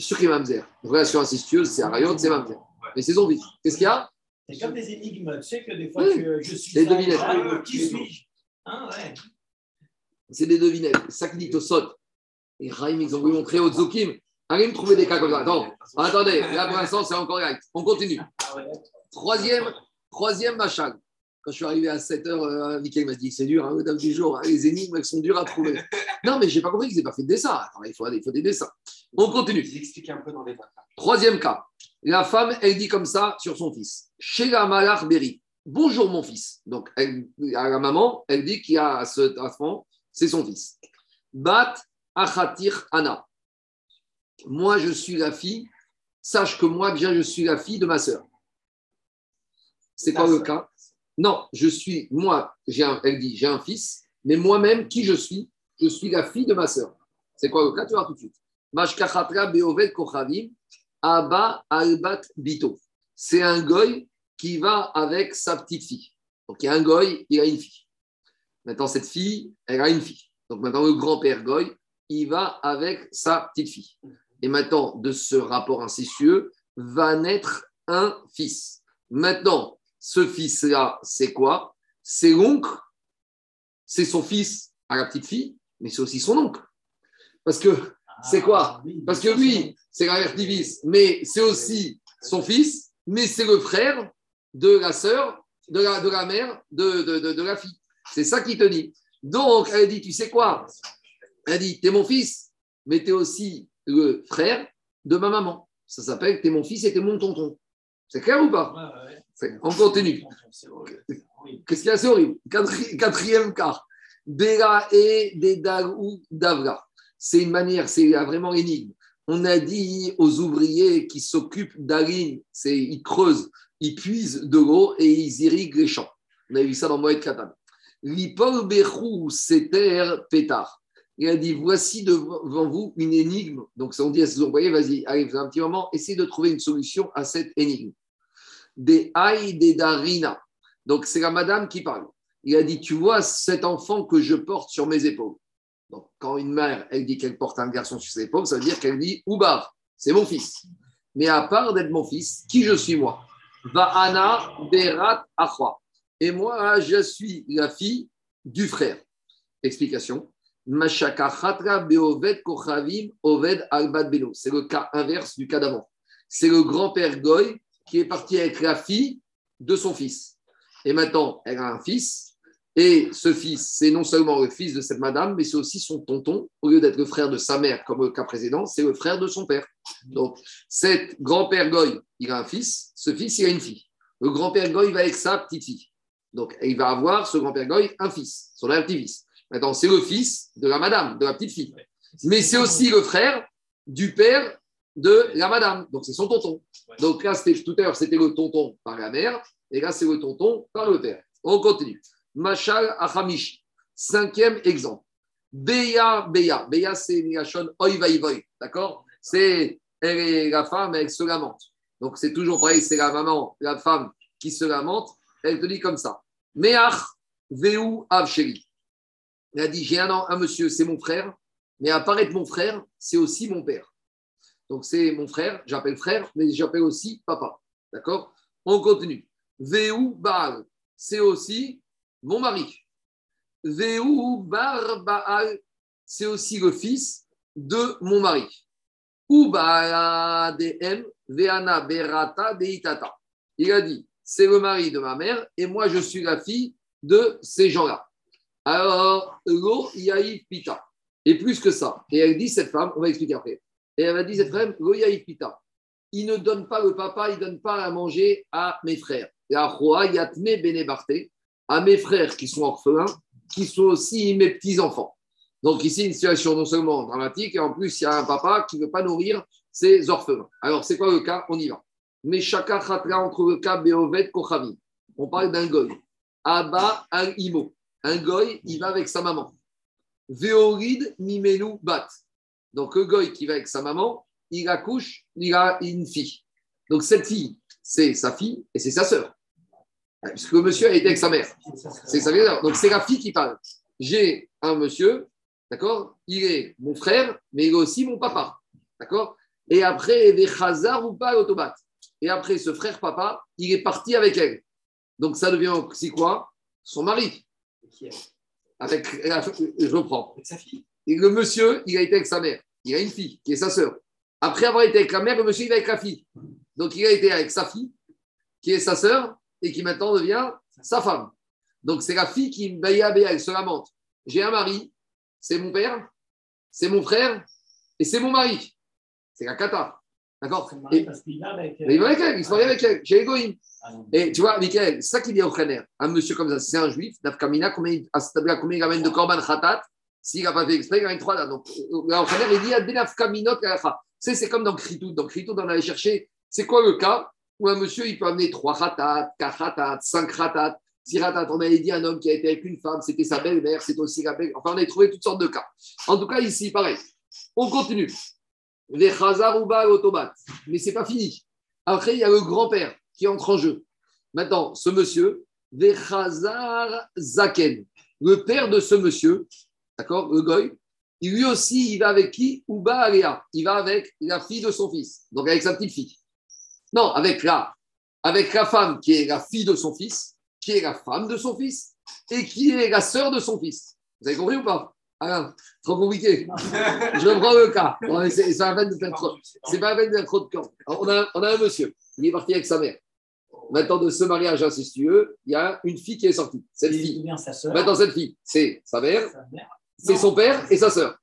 sûr qu'il y a Mamzer. Relation incestueuse, c'est Arayot, c'est Mamzer. Mais c'est son fils. Qu'est-ce qu'il y a? C'est comme des énigmes. Tu sais que des fois, Oui. tu, euh, je suis. Les devinettes. euh, Qui suis-je? Hein, ouais. C'est des devinettes. Ça qui dit au sot. Et Raïm, ils ont voulu montrer au Zokim. Allez me trouver des cas comme ça. Attends, attendez. Là, pour l'instant, c'est encore right. On continue. Troisième, troisième machin. Quand je suis arrivé à 7 heures, euh, Michael m'a dit c'est dur, hein, dame du jour, hein, les énigmes elles sont dures à trouver. non, mais j'ai pas compris qu'ils n'aient pas fait de dessin. Attends, il, faut, il faut des dessins. On continue. Ils expliquent un peu dans les votes. Troisième cas. La femme, elle dit comme ça sur son fils. Chez la Malach Berry. Bonjour mon fils. Donc, elle, à la maman, elle dit qu'il y a ce enfant, c'est son fils. Bat Achatir Anna. Moi, je suis la fille. Sache que moi, bien, je suis la fille de ma sœur. C'est quoi le cas Non, je suis, moi, un, elle dit, j'ai un fils, mais moi-même, qui je suis Je suis la fille de ma sœur. C'est quoi le cas? Tu vas tout de suite. Mashkachatra Beovet Kochavim, Abba Albat Bito. C'est un goy qui va avec sa petite fille. Donc, il y a un goy, il a une fille. Maintenant, cette fille, elle a une fille. Donc, maintenant, le grand-père goy, il va avec sa petite fille. Et maintenant, de ce rapport incestueux, va naître un fils. Maintenant, ce fils-là, c'est quoi? C'est l'oncle, c'est son fils à la petite fille, mais c'est aussi son oncle. Parce que c'est quoi? Parce que lui, c'est la mère fils, mais c'est aussi son fils, mais c'est le frère de la sœur, de la, de la mère, de, de, de, la fille. C'est ça qui te dit. Donc, elle dit, tu sais quoi? Elle dit, t'es mon fils, mais t'es aussi le frère de ma maman. Ça s'appelle, t'es mon fils et t'es mon tonton. C'est clair ou pas On continue. Qu'est-ce qu'il y a C'est horrible. Quatrième cas. Bera et ou Davra. C'est une manière, c'est vraiment énigme. On a dit aux ouvriers qui s'occupent d'Aline, c'est ils creusent, ils puisent de l'eau et ils irriguent les champs. On a vu ça dans Moed Katan. L'ipol Bechou Pétard. Il a dit voici devant vous une énigme. Donc, on dit à ses ouvriers vas-y, arrive un petit moment, essayez de trouver une solution à cette énigme. Des Aïe des Darina. Donc, c'est la madame qui parle. Il a dit tu vois cet enfant que je porte sur mes épaules. Donc, quand une mère, elle dit qu'elle porte un garçon sur ses épaules, ça veut dire qu'elle dit Oubar, c'est mon fils. Mais à part d'être mon fils, qui je suis moi? Va'ana Berat Achwa. Et moi, je suis la fille du frère. Explication. C'est le cas inverse du cas d'avant. C'est le grand-père Goy qui est parti avec la fille de son fils. Et maintenant, elle a un fils et ce fils, c'est non seulement le fils de cette madame, mais c'est aussi son tonton. Au lieu d'être le frère de sa mère, comme le cas précédent, c'est le frère de son père. Donc, cet grand-père Goy, il a un fils. Ce fils, il a une fille. Le grand-père Goy va avec sa petite fille. Donc, il va avoir, ce grand-père Goy, un fils, son petit-fils. Maintenant, c'est le fils de la madame, de la petite fille. Mais c'est aussi le frère du père de la madame. Donc, c'est son tonton. Donc, là, tout à l'heure, c'était le tonton par la mère. Et là, c'est le tonton par le père. On continue. Machal Achamishi. Cinquième exemple. Beya, Beya. Beya, c'est Migashon Oi Vai D'accord? C'est elle est la femme, elle se lamente. Donc c'est toujours pareil, c'est la maman, la femme qui se lamente. Elle te dit comme ça. Meach Veu Avsheri. Elle a dit J'ai un, monsieur, c'est mon frère, mais apparaître mon frère, c'est aussi mon père. Donc c'est mon frère, j'appelle frère, mais j'appelle aussi papa. D'accord? On continue. Veu Baal, c'est aussi mon mari. Veu Barbaal, c'est aussi le fils de mon mari. dem Veana Berata Deitata. Il a dit, c'est le mari de ma mère et moi je suis la fille de ces gens-là. Alors, Lo Yaïf Pita. Et plus que ça. Et elle dit, cette femme, on va expliquer après. Et elle a dit, cette femme, Lo Yaïf Pita. Il ne donne pas le papa, il ne donne pas à manger à mes frères. La Roi Yatme Benebarte à mes frères qui sont orphelins, qui sont aussi mes petits-enfants. Donc ici, une situation non seulement dramatique, et en plus, il y a un papa qui ne veut pas nourrir ses orphelins. Alors, c'est quoi le cas? On y va. Mais chacun entre le cas Beovet Kochavi. On parle d'un goy. Abba al-Imo. Un goy, il va avec sa maman. Veorid Mimenu Bat. Donc le goy qui va avec sa maman, il accouche, il a une fille. Donc cette fille, c'est sa fille et c'est sa sœur. Puisque le monsieur a été avec sa mère. C'est sa mère. Donc c'est la fille qui parle. J'ai un monsieur, d'accord? Il est mon frère, mais il est aussi mon papa. D'accord? Et après, des Khazar ou pas automat. Et après, ce frère papa, il est parti avec elle. Donc ça devient aussi quoi? Son mari. Avec, je reprends. Avec sa fille? Et le monsieur, il a été avec sa mère. Il a une fille qui est sa sœur. Après avoir été avec la mère, le monsieur, il est avec la fille. Donc il a été avec sa fille, qui est sa sœur, et qui maintenant devient sa femme. Donc c'est la fille qui, elle se lamente. J'ai un mari, c'est mon père, c'est mon frère et c'est mon mari. C'est la kata. D'accord il va avec elle, il se marie avec elle. J'ai l'égoïme. Et tu vois, Michael, c'est ça qu'il dit au Khaner. Un monsieur comme ça, c'est un juif, Nafkamina, combien, combien il amène de Korban Khatat? S'il n'a pas fait exprès, il amène trois dates. Donc, là, au Khaner, il dit Nafkaminot Tu sais, c'est comme dans Kritout. Dans Kritout, on allait chercher, c'est quoi le cas où un monsieur, il peut amener trois Khatat, quatre Khatat, cinq Khatat, six Khatat. On avait dit un homme qui a été avec une femme, c'était sa belle-mère, c'était aussi la belle. Enfin, on a trouvé toutes sortes de cas. En tout cas, ici, pareil. On continue. Les Khazar ou automat. Mais c'est pas fini. Après, il y a le grand-père qui entre en jeu. Maintenant, ce monsieur, Vechazar Zaken, le père de ce monsieur, d'accord, le goy, lui aussi, il va avec qui? Uba. Il va avec la fille de son fils, donc avec sa petite fille. Non, avec la, avec la femme qui est la fille de son fils, qui est la femme de son fils, et qui est la sœur de son fils. Vous avez compris ou pas? Ah, trop compliqué. Je reprends le cas. C'est pas la peine de faire trop. C'est pas la peine de faire trop de camp. On a, on a un monsieur, il est parti avec sa mère. Maintenant, de ce mariage incestueux, il y a une fille qui est sortie. Cette fille. Maintenant, cette fille, c'est sa mère, c'est son père et sa sœur.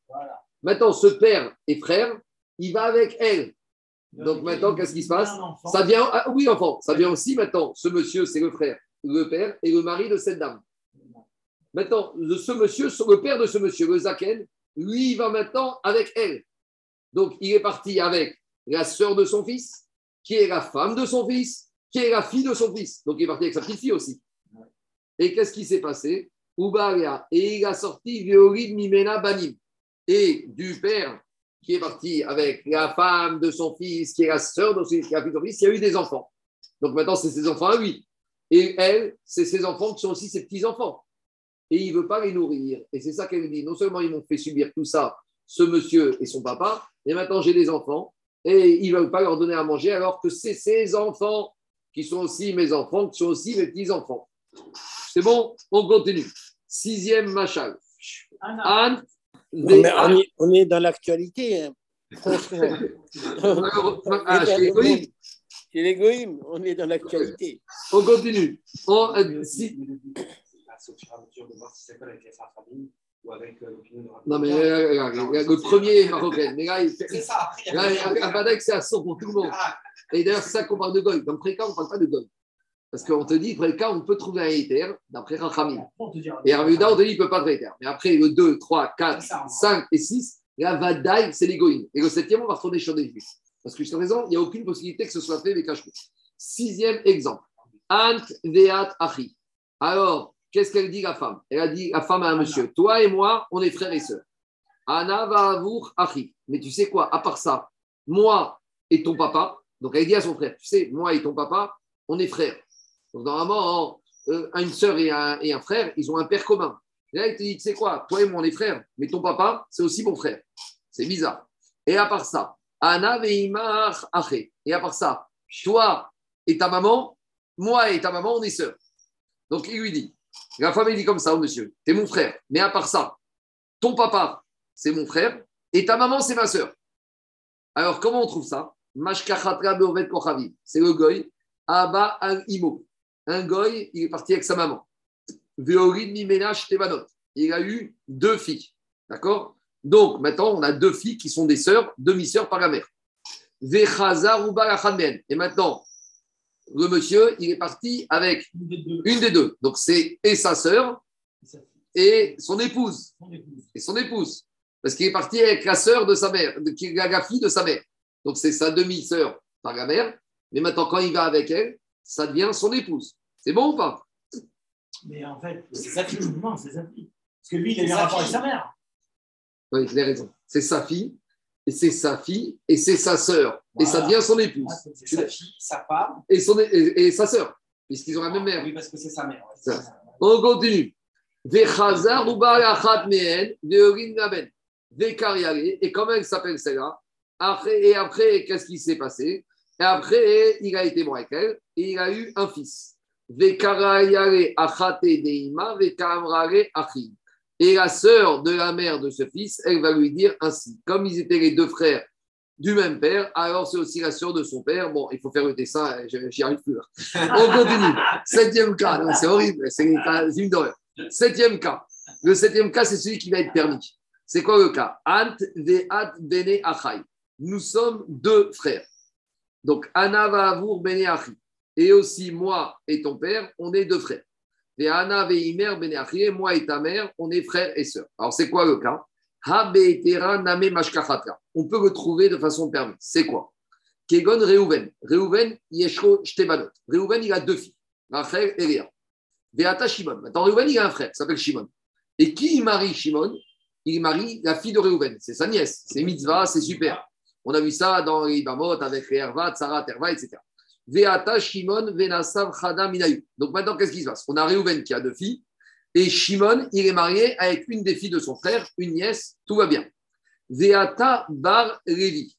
Maintenant, ce père et frère, il va avec elle. Donc maintenant, qu'est-ce qui se passe Ça vient, ah, oui, enfant, ça vient aussi maintenant. Ce monsieur, c'est le frère, le père et le mari de cette dame. Maintenant, ce monsieur, le père de ce monsieur, le Zaken, lui, il va maintenant avec elle. Donc, il est parti avec la sœur de son fils, qui est la femme de son fils, qui est la fille de son fils. Donc il est parti avec sa petite fille aussi. Et qu'est-ce qui s'est passé? Et il a sorti Viorid Mimena Banim. Et du père qui est parti avec la femme de son fils, qui est la sœur de son fils, qui de son fils, il y a eu des enfants. Donc maintenant, c'est ses enfants à lui. Et elle, c'est ses enfants qui sont aussi ses petits-enfants. Et il ne veut pas les nourrir. Et c'est ça qu'elle dit. Non seulement ils m'ont fait subir tout ça, ce monsieur et son papa, mais maintenant j'ai des enfants et il ne veut pas leur donner à manger alors que c'est ses enfants qui sont aussi mes enfants, qui sont aussi mes petits-enfants. C'est bon? On continue. Sixième machal. Anne. on, est, dans l'actualité. Hein. Ah, chez l'égoïme, on est dans l'actualité. On continue. On, euh, si... Non, mais euh, le premier marocain. Mais là. C'est ça. Là, c'est à 100 pour tout le monde. Ah. Et d'ailleurs, c'est ça qu'on parle de Goy. Dans Préka, on ne parle pas de Goy. Parce qu'on te dit, Préka, on peut trouver un éther d'après Rachamim. Et Arvuda, on te dit, il ne peut pas trouver éther. Mais après, le 2, 3, 4, 5 et 6, là, Vadaï, c'est l'égoïne. Et le septième, on va retourner sur des juifs. Parce que jusqu'à présent, il n'y a aucune possibilité que ce soit fait avec un Sixième exemple. Ant Veat Achi. Alors, qu'est-ce qu'elle dit la femme? Elle a dit la femme à un monsieur Toi et moi, on est frères et sœurs. Ana va Achi. Mais tu sais quoi À part ça, moi et ton papa, donc elle dit à son frère, tu sais, moi et ton papa, on est frères. Donc normalement, euh, une sœur et un, frère, ils ont un père commun. Et là, il te dit, tu sais quoi, toi et moi, on est frères, mais ton papa, c'est aussi mon frère. C'est bizarre. Et à part ça, Anna Veimar Aché. Et à part ça, toi et ta maman, moi et ta maman, on est sœurs. Donc il lui dit, la femme, il dit comme ça monsieur, es mon frère, mais à part ça, ton papa, c'est mon frère, et ta maman, c'est ma sœur. Alors comment on trouve ça? C'est le goy. Abba al-imo. Un goy, il est parti avec sa maman. Il a eu deux filles. D'accord? Donc, maintenant, on a deux filles qui sont des sœurs, demi-sœurs par la mère. Et maintenant, le monsieur, il est parti avec une des deux. Donc, c'est et sa sœur et son épouse. Et son épouse. Parce qu'il est parti avec la sœur de sa mère, qui est la fille de sa mère. Donc c'est sa demi-sœur par la mère. Mais maintenant, quand il va avec elle, ça devient son épouse. C'est bon ou pas? Mais en fait, c'est sa fille. Non, c'est sa fille. Parce que lui, il a eu un rapport avec sa mère. Oui, avez raison. C'est sa fille, et c'est sa fille, et c'est sa sœur. Et ça devient son épouse. Ah, c'est sa fille, sa femme. Et, son, et, sa sœur, puisqu'ils ont la même mère. Oui, parce que c'est sa mère. On continue. Et comment elle s'appelle celle-là? Après, et après, qu'est-ce qui s'est passé? Et après, il a été bon avec elle et il a eu un fils. Et la sœur de la mère de ce fils, elle va lui dire ainsi, comme ils étaient les deux frères du même père, alors c'est aussi la sœur de son père. Bon, il faut faire le dessin, j'y arrive plus. On continue. Septième cas, c'est horrible, c'est une d'horreur. Septième cas. Le septième cas, c'est celui qui va être permis. C'est quoi le cas? Ant ve'at bene achai. Nous sommes deux frères. Donc, Anna va avour bene achi. Et aussi, moi et ton père, on est deux frères. Achi. moi et ta mère, on est frères et sœurs. Alors, c'est quoi le cas? On peut le trouver de façon permise. C'est quoi? Kegon Reuven. Reuven, Yeshro Shtebanot. Reuven, il a deux filles, Rachel et Léa. Veata Shimon. Maintenant, Reuven, il a un frère, il s'appelle Shimon. Et qui marie Shimon? Il marie la fille de Reuven. C'est sa nièce. C'est mitzvah, c'est super. On a vu ça dans les avec les Herva, Tzara, Terva, etc. Veata Shimon, Venasav, Chada, Minayu. Donc maintenant, qu'est-ce qui se passe? On a Reuven qui a deux filles et Shimon, il est marié avec une des filles de son frère, une nièce, tout va bien. Veata bar Lévi.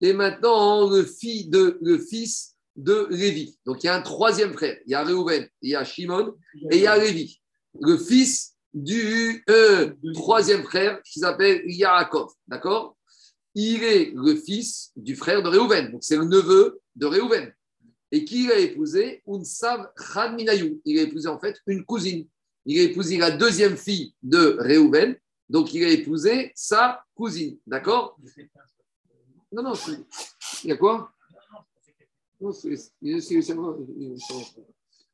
Et maintenant, le, fils de, le fils de Lévi. Donc, il y a un troisième frère. Il y a Reuven, il y a Shimon et il y a Lévi. Le fils du euh, troisième frère qui s'appelle Yaakov. D'accord? Il est le fils du frère de Reuven. Donc, c'est le neveu de Reuven. Et qui a épousé Unsav Minayou. Il a épousé en fait une cousine il a épousé la deuxième fille de Réhouven, donc il a épousé sa cousine. D'accord? Non, non, il y a quoi?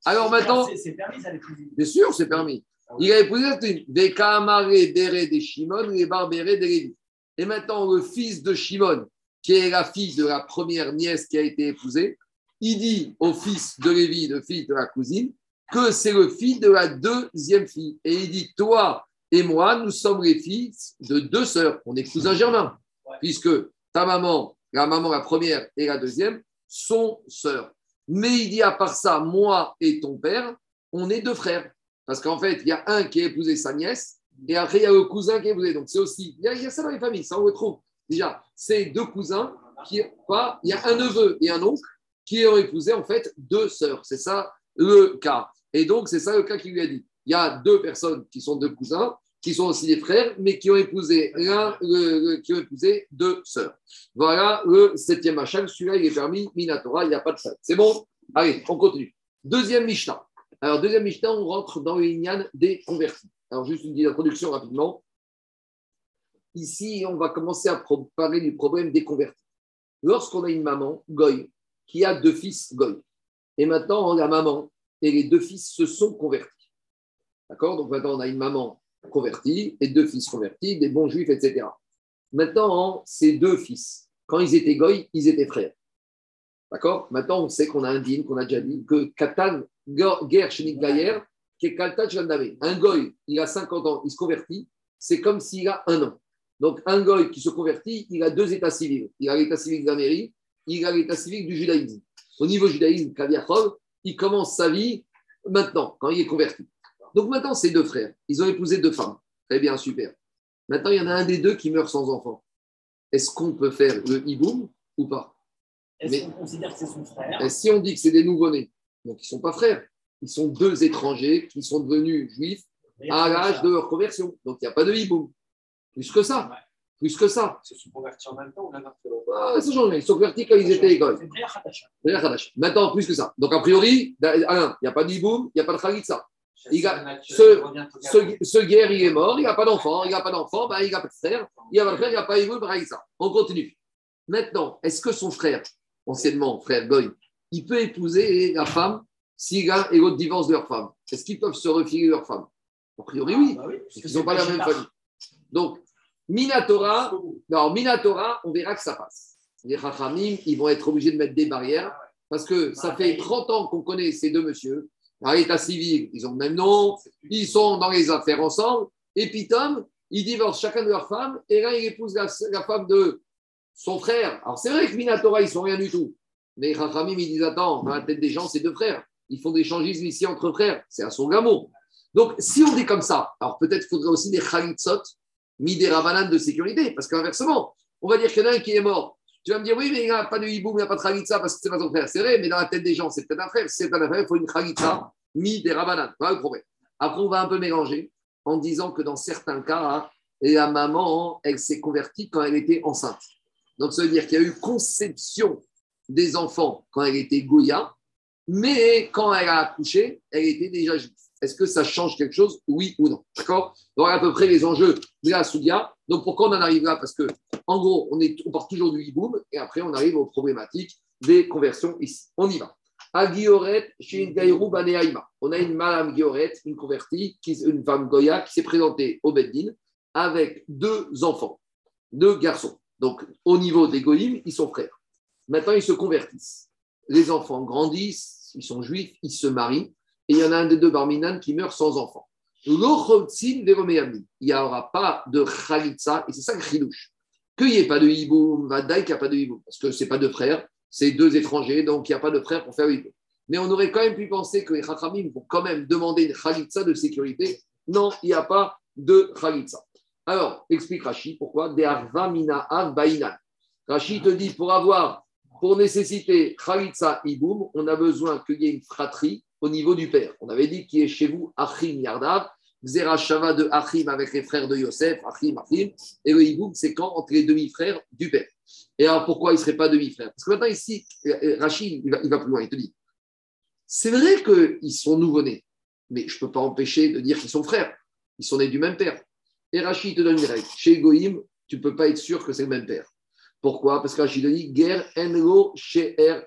Alors maintenant. C'est permis, ça Bien sûr, c'est permis. Il a épousé des Kamaré Béré des Shimon, les Barbéré des Lévi. Et maintenant, le fils de Shimon, qui est la fille de la première nièce qui a été épousée, il dit au fils de Lévi, le fils de la cousine, que c'est le fils de la deuxième fille. Et il dit, toi et moi, nous sommes les fils de deux sœurs. On est cousins germains, puisque ta maman, la maman, la première et la deuxième, sont sœurs. Mais il dit, à part ça, moi et ton père, on est deux frères. Parce qu'en fait, il y a un qui a épousé sa nièce, et après, il y a le cousin qui a épousé. Donc, c'est aussi, il y, a, ça dans les familles, ça on le trouve. Déjà, c'est deux cousins, qui, pas, il y a un neveu et un oncle qui ont épousé, en fait, deux sœurs. C'est ça le cas. Et donc, c'est ça le cas qu'il lui a dit. Il y a deux personnes qui sont deux cousins, qui sont aussi des frères, mais qui ont épousé qui ont épousé deux sœurs. Voilà le septième machin. Celui-là, il est permis, Minatora, il n'y a pas de ça. C'est bon? Allez, on continue. Deuxième Mishnah. Alors, deuxième Mishnah, on rentre dans le des convertis. Alors, juste une introduction rapidement. Ici, on va commencer à parler du problème des convertis. Lorsqu'on a une maman, Goy, qui a deux fils, Goy, et maintenant, la maman, et les deux fils se sont convertis. D'accord? Donc maintenant, on a une maman convertie et deux fils convertis, des bons juifs, etc. Maintenant, ces deux fils, quand ils étaient goy, ils étaient frères. D'accord? Maintenant, on sait qu'on a un dîme, qu'on a déjà dit, que Katan Ger Shenik Gayer, qui est Un goy, il a 50 ans, il se convertit, c'est comme s'il a un an. Donc, un goy qui se convertit, il a deux états civils. Il a l'état civil de la mairie, il a l'état civil du judaïsme. Au niveau judaïsme, Kaviachov, il commence sa vie maintenant, quand il est converti. Donc maintenant, ces deux frères, ils ont épousé deux femmes. Très bien, super. Maintenant, il y en a un des deux qui meurt sans enfant. Est-ce qu'on peut faire le hiboum ou pas Est-ce qu'on considère que c'est son frère Et Si on dit que c'est des nouveau-nés, donc ils ne sont pas frères, ils sont deux étrangers qui sont devenus juifs à l'âge de leur conversion. Donc il n'y a pas de hiboum. Plus que ça. Plus que ça. Ils se sont convertis en même temps ou ah, Ça change Ils se sont convertis quand ils étaient écoles. Maintenant, plus que ça. Donc, a priori, Alain, il n'y a pas d'Iboum, il n'y a pas de Khalitsa. ce, ce, guerre, il est mort, il n'a pas d'enfant, il n'a pas d'enfant, ben, il n'a pas de frère, il n'a pas de frère, il n'a pas d'Iboum, Khalitsa. On continue. Maintenant, est-ce que son frère, anciennement frère Goy, il peut épouser la femme si l'un et l'autre divorcent de leur femme? Est-ce qu'ils peuvent se refiler leur femme? A priori, oui. Ah, bah ils n'ont pas la même famille. Donc, Minatora, non, Minatora, on verra que ça passe. Les Chachamim, ils vont être obligés de mettre des barrières parce que ça fait 30 ans qu'on connaît ces deux messieurs. À l'état civil, ils ont le même nom, ils sont dans les affaires ensemble. Et puis Tom, ils divorcent chacun de leurs femmes et là, il épouse la, femme de son frère. Alors, c'est vrai que Minatora, ils sont rien du tout. Mais Chachamim, ils disent Attends, dans la tête des gens, c'est deux frères. Ils font des changismes ici entre frères. C'est à son gamin. Donc, si on dit comme ça, alors peut-être faudrait aussi des Khalitsot mis des rabanan de sécurité. Parce qu'inversement, on va dire qu'il y en a un qui est mort. Tu vas me dire, oui, mais il n'y a pas de hiboum, il n'y a pas de khalitsa parce que c'est pas son frère. C'est vrai, mais dans la tête des gens, c'est peut-être un frère. c'est un frère, il faut une khalitsa mis des rabanan. Voilà le problème. Après, on va un peu mélanger en disant que dans certains cas, la maman, elle s'est convertie quand elle était enceinte. Donc ça veut dire qu'il y a eu conception des enfants quand elle était Goya, mais quand elle a accouché, elle était déjà juive. Est-ce que ça change quelque chose Oui ou non D'accord? Voilà à peu près les enjeux de la Soudia. Donc pourquoi on en arrive là? Parce que, en gros, on, part toujours du hiboum et après on arrive aux problématiques des conversions ici. On y va. Agioret, On a une madame Gioret, une convertie, une femme Goya, qui s'est présentée au Beddin avec deux enfants, deux garçons. Donc, au niveau des Goïm, ils sont frères. Maintenant, ils se convertissent. Les enfants grandissent, ils sont juifs, ils se marient, et il y en a un des deux barminan qui meurt sans enfant. Il n'y aura pas de khalitsa, et c'est ça le chilouche. Qu'il n'y ait pas de hiboum, vadaï qu'il n'y a pas de hiboum, parce que ce n'est pas deux frères, c'est deux étrangers, donc il n'y a pas de frères pour faire hiboum. Mais on aurait quand même pu penser que les chachamim vont quand même demander une khalitsa de sécurité. Non, il n'y a pas de khalitsa. Alors, explique Rachid pourquoi? Des mina Rachid te dit pour avoir, pour nécessiter khalitsa hiboum, on a besoin qu'il y ait une fratrie au niveau du père. On avait dit qui est chez vous Achim Yardav, Shava de Achim avec les frères de Yosef, Achim, Achim, et le Hiboum, c'est quand entre les demi-frères du père. Et alors pourquoi il ne serait pas demi-frère? Parce que maintenant ici, euh, Rachid, il va, plus loin, il te dit, c'est vrai qu'ils sont nouveau-nés, mais je ne peux pas empêcher de dire qu'ils sont frères, ils sont nés du même père. Et Rachid te donne une règle, chez Goïm, tu ne peux pas être sûr que c'est le même père. Pourquoi? Parce que Rachid dit, guerre enlo she'er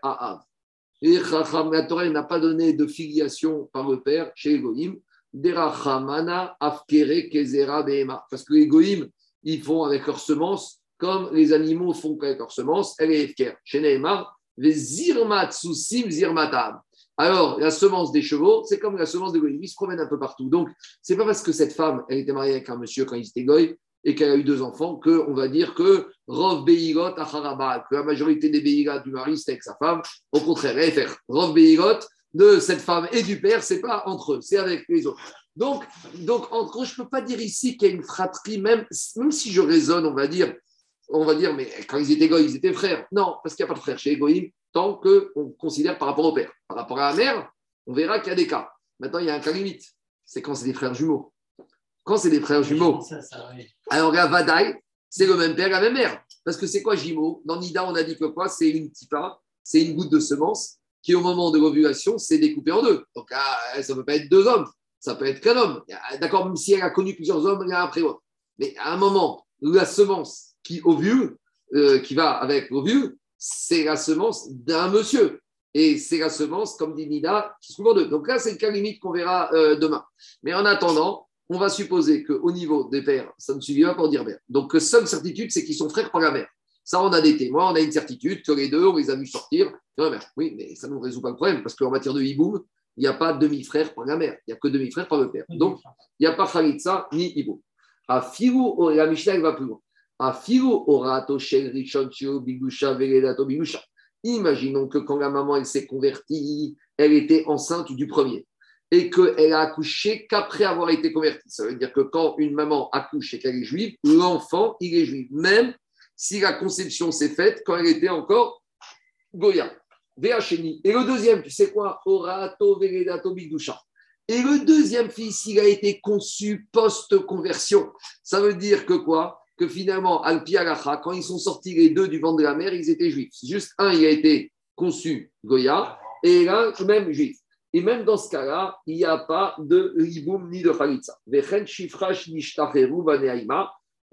Et la Torah n'a pas donné de filiation par le père chez Egoïm. Derachamana afkere kezera behema. Parce que les Goïm, ils font avec leurs semences comme les animaux font avec leurs semences. Elle est efker. Chez Neymar, zirmatsusim zirmatam. Alors, la semence des chevaux, c'est comme la semence des goïm. Ils se promènent un peu partout. Donc, c'est pas parce que cette femme, elle était mariée avec un monsieur quand il était goy, et qu'elle a eu deux enfants, qu'on va dire que Rov Beigot que la majorité des Beigot du mari, c'était avec sa femme. Au contraire, faire Rov Beigot de cette femme et du père, c'est pas entre eux, c'est avec les autres. Donc, donc eux, je ne peux pas dire ici qu'il y a une fratrie, même, même si je raisonne, on va dire, on va dire, mais quand ils étaient goïs, ils étaient frères. Non, parce qu'il n'y a pas de frère chez les tant qu'on considère par rapport au père. Par rapport à la mère, on verra qu'il y a des cas. Maintenant, il y a un cas limite. C'est quand c'est des frères jumeaux. Quand c'est des frères jumeaux, alors la Vadaï, c'est le même père, la même mère. Parce que c'est quoi jumeaux Dans Nida, on a dit que quoi? C'est une tipa, c'est une goutte de semence qui, au moment de l'ovulation, s'est découpée en deux. Donc, ah, ça ne peut pas être deux hommes, ça peut être qu'un homme. D'accord, même si elle a connu plusieurs hommes, a après autre. Mais à un moment, la semence qui ovule, euh, qui va avec l'ovule, c'est la semence d'un monsieur. Et c'est la semence, comme dit Nida, qui se trouve en deux. Donc là, c'est le cas limite qu'on verra euh, demain. Mais en attendant, on va supposer qu'au niveau des pères, ça ne suffit pas pour dire mère. Donc, seule certitude, c'est qu'ils sont frères par la mère. Ça, on a des témoins, on a une certitude que les deux, on les a vus sortir. Oui, mais ça ne résout pas le problème, parce qu'en matière de hiboum, il n'y a pas demi-frère par la mère, il n'y a que demi-frère par le père. Donc, il n'y a pas Khalitsa ni hiboum. A Firu, la Mishnah, va plus loin. A Firu, Orato, Shel, Rishon, Bigusha, Veledato, Bigusha. Imaginons que quand la maman, elle s'est convertie, elle était enceinte du premier et qu'elle a accouché qu'après avoir été convertie. Ça veut dire que quand une maman accouche et qu'elle est juive, l'enfant, il est juif, même si la conception s'est faite quand elle était encore Goya. Et le deuxième, tu sais quoi? Orato Vegedato Bigdusha. Et le deuxième fils, il a été conçu post-conversion. Ça veut dire que quoi? Que finalement, Alpi Alacha, quand ils sont sortis les deux du ventre de la mère, ils étaient juifs. Juste un, il a été conçu Goya, et l'un, même juif. Et même dans ce cas-là, il n'y a pas de riboum ni de khalitza.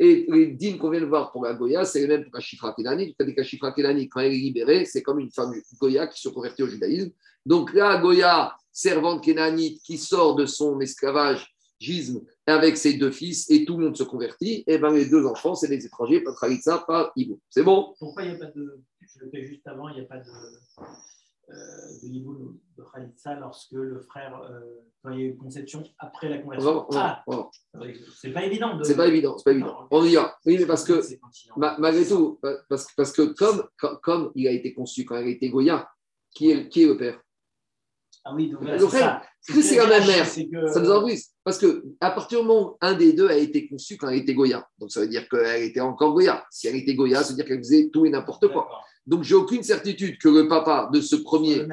Et les dîmes qu'on vient de voir pour la Goya, c'est les mêmes pour la Shifra Kenani. La Shifra Kenani, quand elle est libérée, c'est comme une femme Goya qui se convertit au judaïsme. Donc la Goya, servante Kenanite, qui sort de son esclavage gisme avec ses deux fils et tout le monde se convertit, et bien les deux enfants, c'est des étrangers, pas de Khalitsa, pas Ibo. C'est bon? Pourquoi il n'y a pas de. Je le fais juste avant, il n'y a pas de de niveau de Khalitsa lorsque le frère, euh, quand il y a eu conception après la conversion. ah, c'est pas évident. C'est pas évident, c'est pas évident. On y va. Oui, mais parce que, malgré tout, parce, parce que comme, comme, il a été conçu quand il a été Goya, qui est, qui est le père? Ah oui, donc le frère, c'est c'est la même mère. Ça nous en Parce que à partir du moment où un des deux a été conçu quand elle était Goya, donc ça veut dire qu'elle était encore Goya. Si elle était Goya, ça veut dire qu'elle faisait tout et n'importe quoi. Donc, j'ai aucune certitude que le papa de ce premier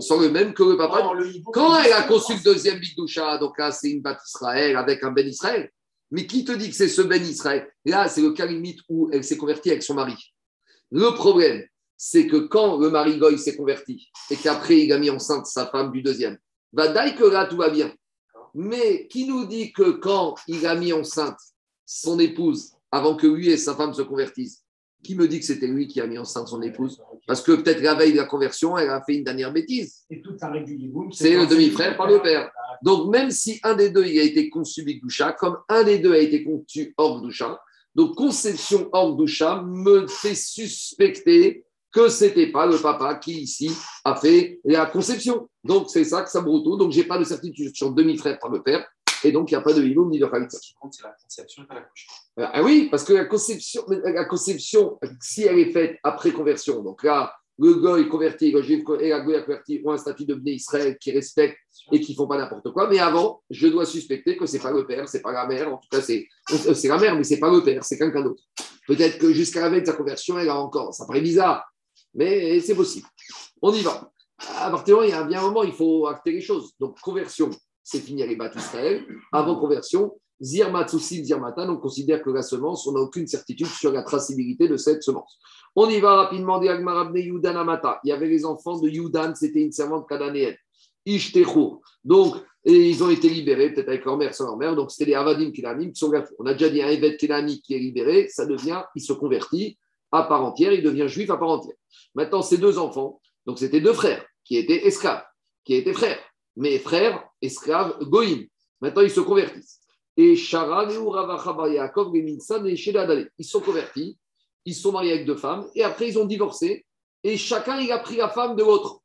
soit le même que le papa. Quand elle a conçu le deuxième Bigdoucha, donc là, c'est une Bat Israël avec un Ben Israël. Mais qui te dit que c'est ce Ben Israël? Là, c'est le cas limite où elle s'est convertie avec son mari. Le problème, c'est que quand le mari Goy s'est converti et qu'après il a mis enceinte sa femme du deuxième, va que là tout va bien. Mais qui nous dit que quand il a mis enceinte son épouse avant que lui et sa femme se convertissent, qui me dit que c'était lui qui a mis enceinte son épouse Parce que peut-être la veille de la conversion, elle a fait une dernière bêtise. Et toute la c'est le demi-frère par le père. Donc même si un des deux il a été conçu Bigdoucha, comme un des deux a été conçu hors Doucha, donc conception hors Doucha me fait suspecter que ce n'était pas le papa qui ici a fait la conception. Donc c'est ça que ça me Donc j'ai pas de certitude sur demi-frère par le père. Et donc, il n'y a pas de Hiloum ni de Khalitza. Ce qui compte, c'est la conception et pas l'accouchement. Euh, ah oui, parce que la conception, la conception, si elle est faite après conversion, donc là, le goy converti, le juif et la converti ont un statut de Bné Israël qui respecte et qui ne font pas n'importe quoi. Mais avant, je dois suspecter que ce n'est pas le père, ce n'est pas la mère. En tout cas, c'est, c'est la mère, mais ce n'est pas le père, c'est quelqu'un d'autre. Peut-être que jusqu'à la veille de sa conversion, elle a encore. Ça paraît bizarre, mais c'est possible. On y va. À partir il y a bien un moment, il faut acter les choses. Donc, conversion, c'est fini à les Israël. Avant conversion, Zir Zirmatan, on considère que la semence, on n'a aucune certitude sur la traçabilité de cette semence. On y va rapidement, Il y avait les enfants de Yudan, c'était une servante cananéenne. Ishtechur. Donc, ils ont été libérés, peut-être avec leur mère, sans mère. Donc, c'était les Avadim Kélamim qui sont On a déjà dit un Kélami qui est libéré, ça devient, il se convertit à part entière, il devient juif à part entière. Maintenant, ces deux enfants, donc c'était deux frères qui étaient esclaves, qui étaient frères mes frères, esclaves, goïm. Maintenant, ils se convertissent. Et Sharan et ils sont convertis, ils sont mariés avec deux femmes, et après, ils ont divorcé, et chacun, il a pris la femme de l'autre.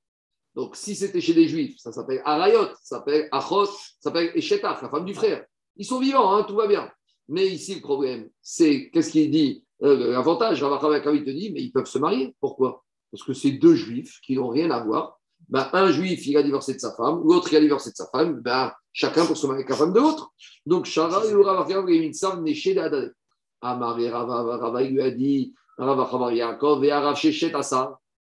Donc, si c'était chez les Juifs, ça s'appelle Arayot, ça s'appelle Achot, ça s'appelle Eshetach, la femme du frère. Ils sont vivants, hein, tout va bien. Mais ici, le problème, c'est, qu'est-ce qu'il dit euh, L'avantage, il te dit, mais ils peuvent se marier. Pourquoi? Parce que c'est deux Juifs qui n'ont rien à voir ben, un juif, il a divorcé de sa femme, l'autre, il a divorcé de sa femme, ben, chacun pour se marier avec la femme de l'autre. Donc, Shara Neché de Amare Rava, il lui a dit, Rava et Rav Shechet.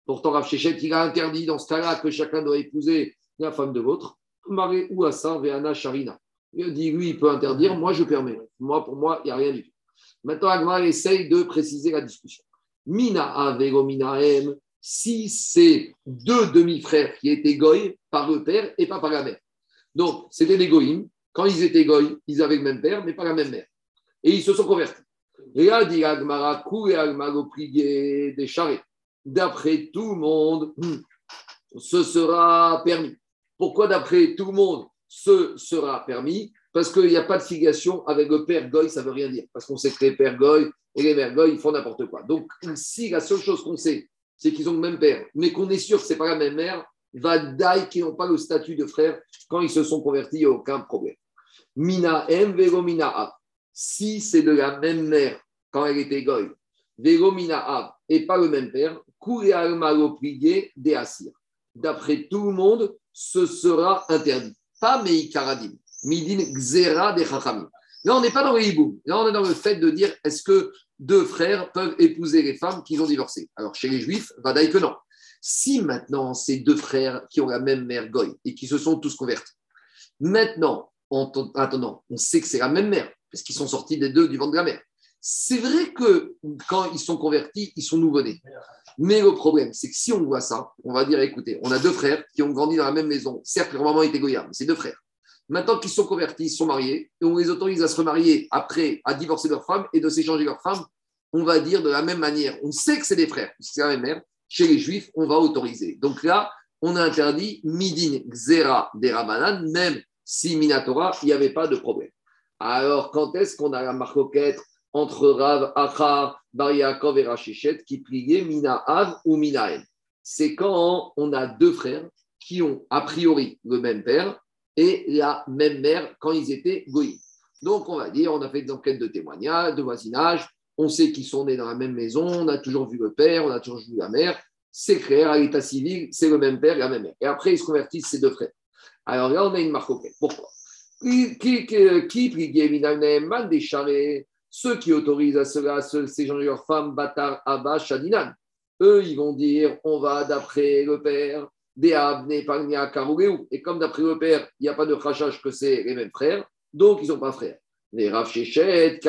Pourtant, Rav il a interdit dans ce cas-là que chacun doit épouser la femme de l'autre. Mare ou Veana Sharina. Il a dit, lui, il peut interdire, moi, je permets. Moi, pour moi, il n'y a rien du tout. Maintenant, Agmar essaye de préciser la discussion. Mina Avego Mina M si c'est deux demi-frères qui étaient goy par le père et pas par la mère. Donc, c'était des goïms. Quand ils étaient goy, ils avaient le même père, mais pas la même mère. Et ils se sont convertis. Et là, dit Agmara, et des charrettes. D'après tout le monde, ce sera permis. Pourquoi d'après tout le monde, ce sera permis? Parce qu'il n'y a pas de filiation avec le père goy, ça ne veut rien dire. Parce qu'on sait que les pères goy et les mères goy, font n'importe quoi. Donc, si la seule chose qu'on sait, c'est qu'ils ont le même père, mais qu'on est sûr que ce n'est pas la même mère, va qui n'ont pas le statut de frère, quand ils se sont convertis, il n'y a aucun problème. Mina M, Mina A. Si c'est de la même mère quand elle était goy, Mina A, et pas le même père, Malo des Assir. D'après tout le monde, ce sera interdit. Pas Meikaradim, Midin Xera des Chachamim. Là, on n'est pas dans le hiboum. Là, on est dans le fait de dire est-ce que deux frères peuvent épouser les femmes qu'ils ont divorcées Alors, chez les juifs, Vadaï que non. Si maintenant, ces deux frères qui ont la même mère Goy et qui se sont tous convertis, maintenant, attendant, on sait que c'est la même mère, parce qu'ils sont sortis des deux du ventre de la mère. C'est vrai que quand ils sont convertis, ils sont nouveau-nés. Mais le problème, c'est que si on voit ça, on va dire écoutez, on a deux frères qui ont grandi dans la même maison. Certes, leur maman était Goya, mais c'est deux frères. Maintenant qu'ils sont convertis, ils sont mariés, et on les autorise à se remarier après, à divorcer leur femme et de s'échanger leur femme, on va dire de la même manière. On sait que c'est des frères, c'est la même mère. Chez les juifs, on va autoriser. Donc là, on a interdit midin xera des rabanan, même si minatora, il n'y avait pas de problème. Alors, quand est-ce qu'on a la marcoquette entre Rav, Achar, Bariakov et Rachichet qui pliait Mina Av ou Mina C'est quand on a deux frères qui ont a priori le même père, et la même mère quand ils étaient goïs. Donc, on va dire, on a fait des enquêtes de témoignage, de voisinage, on sait qu'ils sont nés dans la même maison, on a toujours vu le père, on a toujours vu la mère. C'est clair, à l'état civil, c'est le même père et la même mère. Et après, ils se convertissent, ces deux frères. Alors là, on a une marque Pourquoi? Qui, ceux qui autorisent à cela, ces gens leur femmes, Batar, Abba, Shadinan, eux, ils vont dire on va d'après le père, et comme d'après le père, il n'y a pas de crachage que c'est les mêmes frères, donc ils ne sont pas frères. Les Rav Shechet.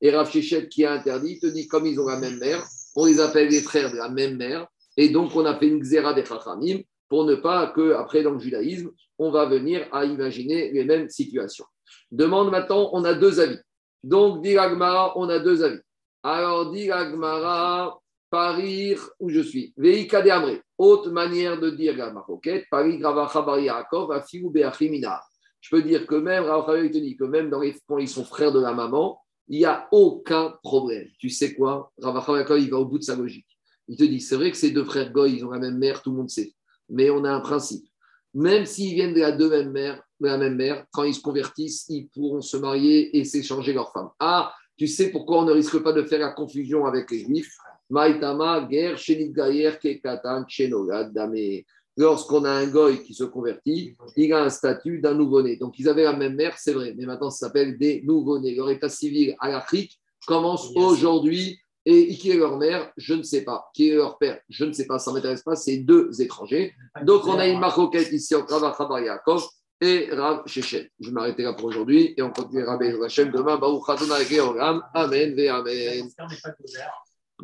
Et Rav Shechet qui a interdit te dit comme ils ont la même mère, on les appelle les frères de la même mère. Et donc on a fait une xéra des chachamim pour ne pas que après dans le judaïsme, on va venir à imaginer les mêmes situations. Demande maintenant, on a deux avis. Donc, dit on a deux avis. Alors, dit parir où je suis. Veika de Amré. Autre manière de dire la maroquette, parir Beachimina. Je peux dire que même, te dit que même dans les, quand ils sont frères de la maman, il n'y a aucun problème. Tu sais quoi? Il va au bout de sa logique. Il te dit, c'est vrai que ces deux frères Goy, ils ont la même mère, tout le monde sait. Mais on a un principe. Même s'ils viennent de la, deux de la même mère, quand ils se convertissent, ils pourront se marier et s'échanger leurs femmes. Ah, tu sais pourquoi on ne risque pas de faire la confusion avec les juifs? Lorsqu'on a un goy qui se convertit, il a un statut d'un nouveau-né. Donc ils avaient la même mère, c'est vrai, mais maintenant ça s'appelle des nouveau-nés. Leur état civil à l'Afrique commence aujourd'hui. Et qui est leur mère Je ne sais pas. Qui est leur père Je ne sais pas. Ça ne m'intéresse pas. C'est deux étrangers. Donc on a une maroquette ici en Kravach Yaakov et Rav Shechet. Je vais m'arrêter là pour aujourd'hui et on continue Rabbi Hashem demain. Baruch Adonai Amen ve Amen.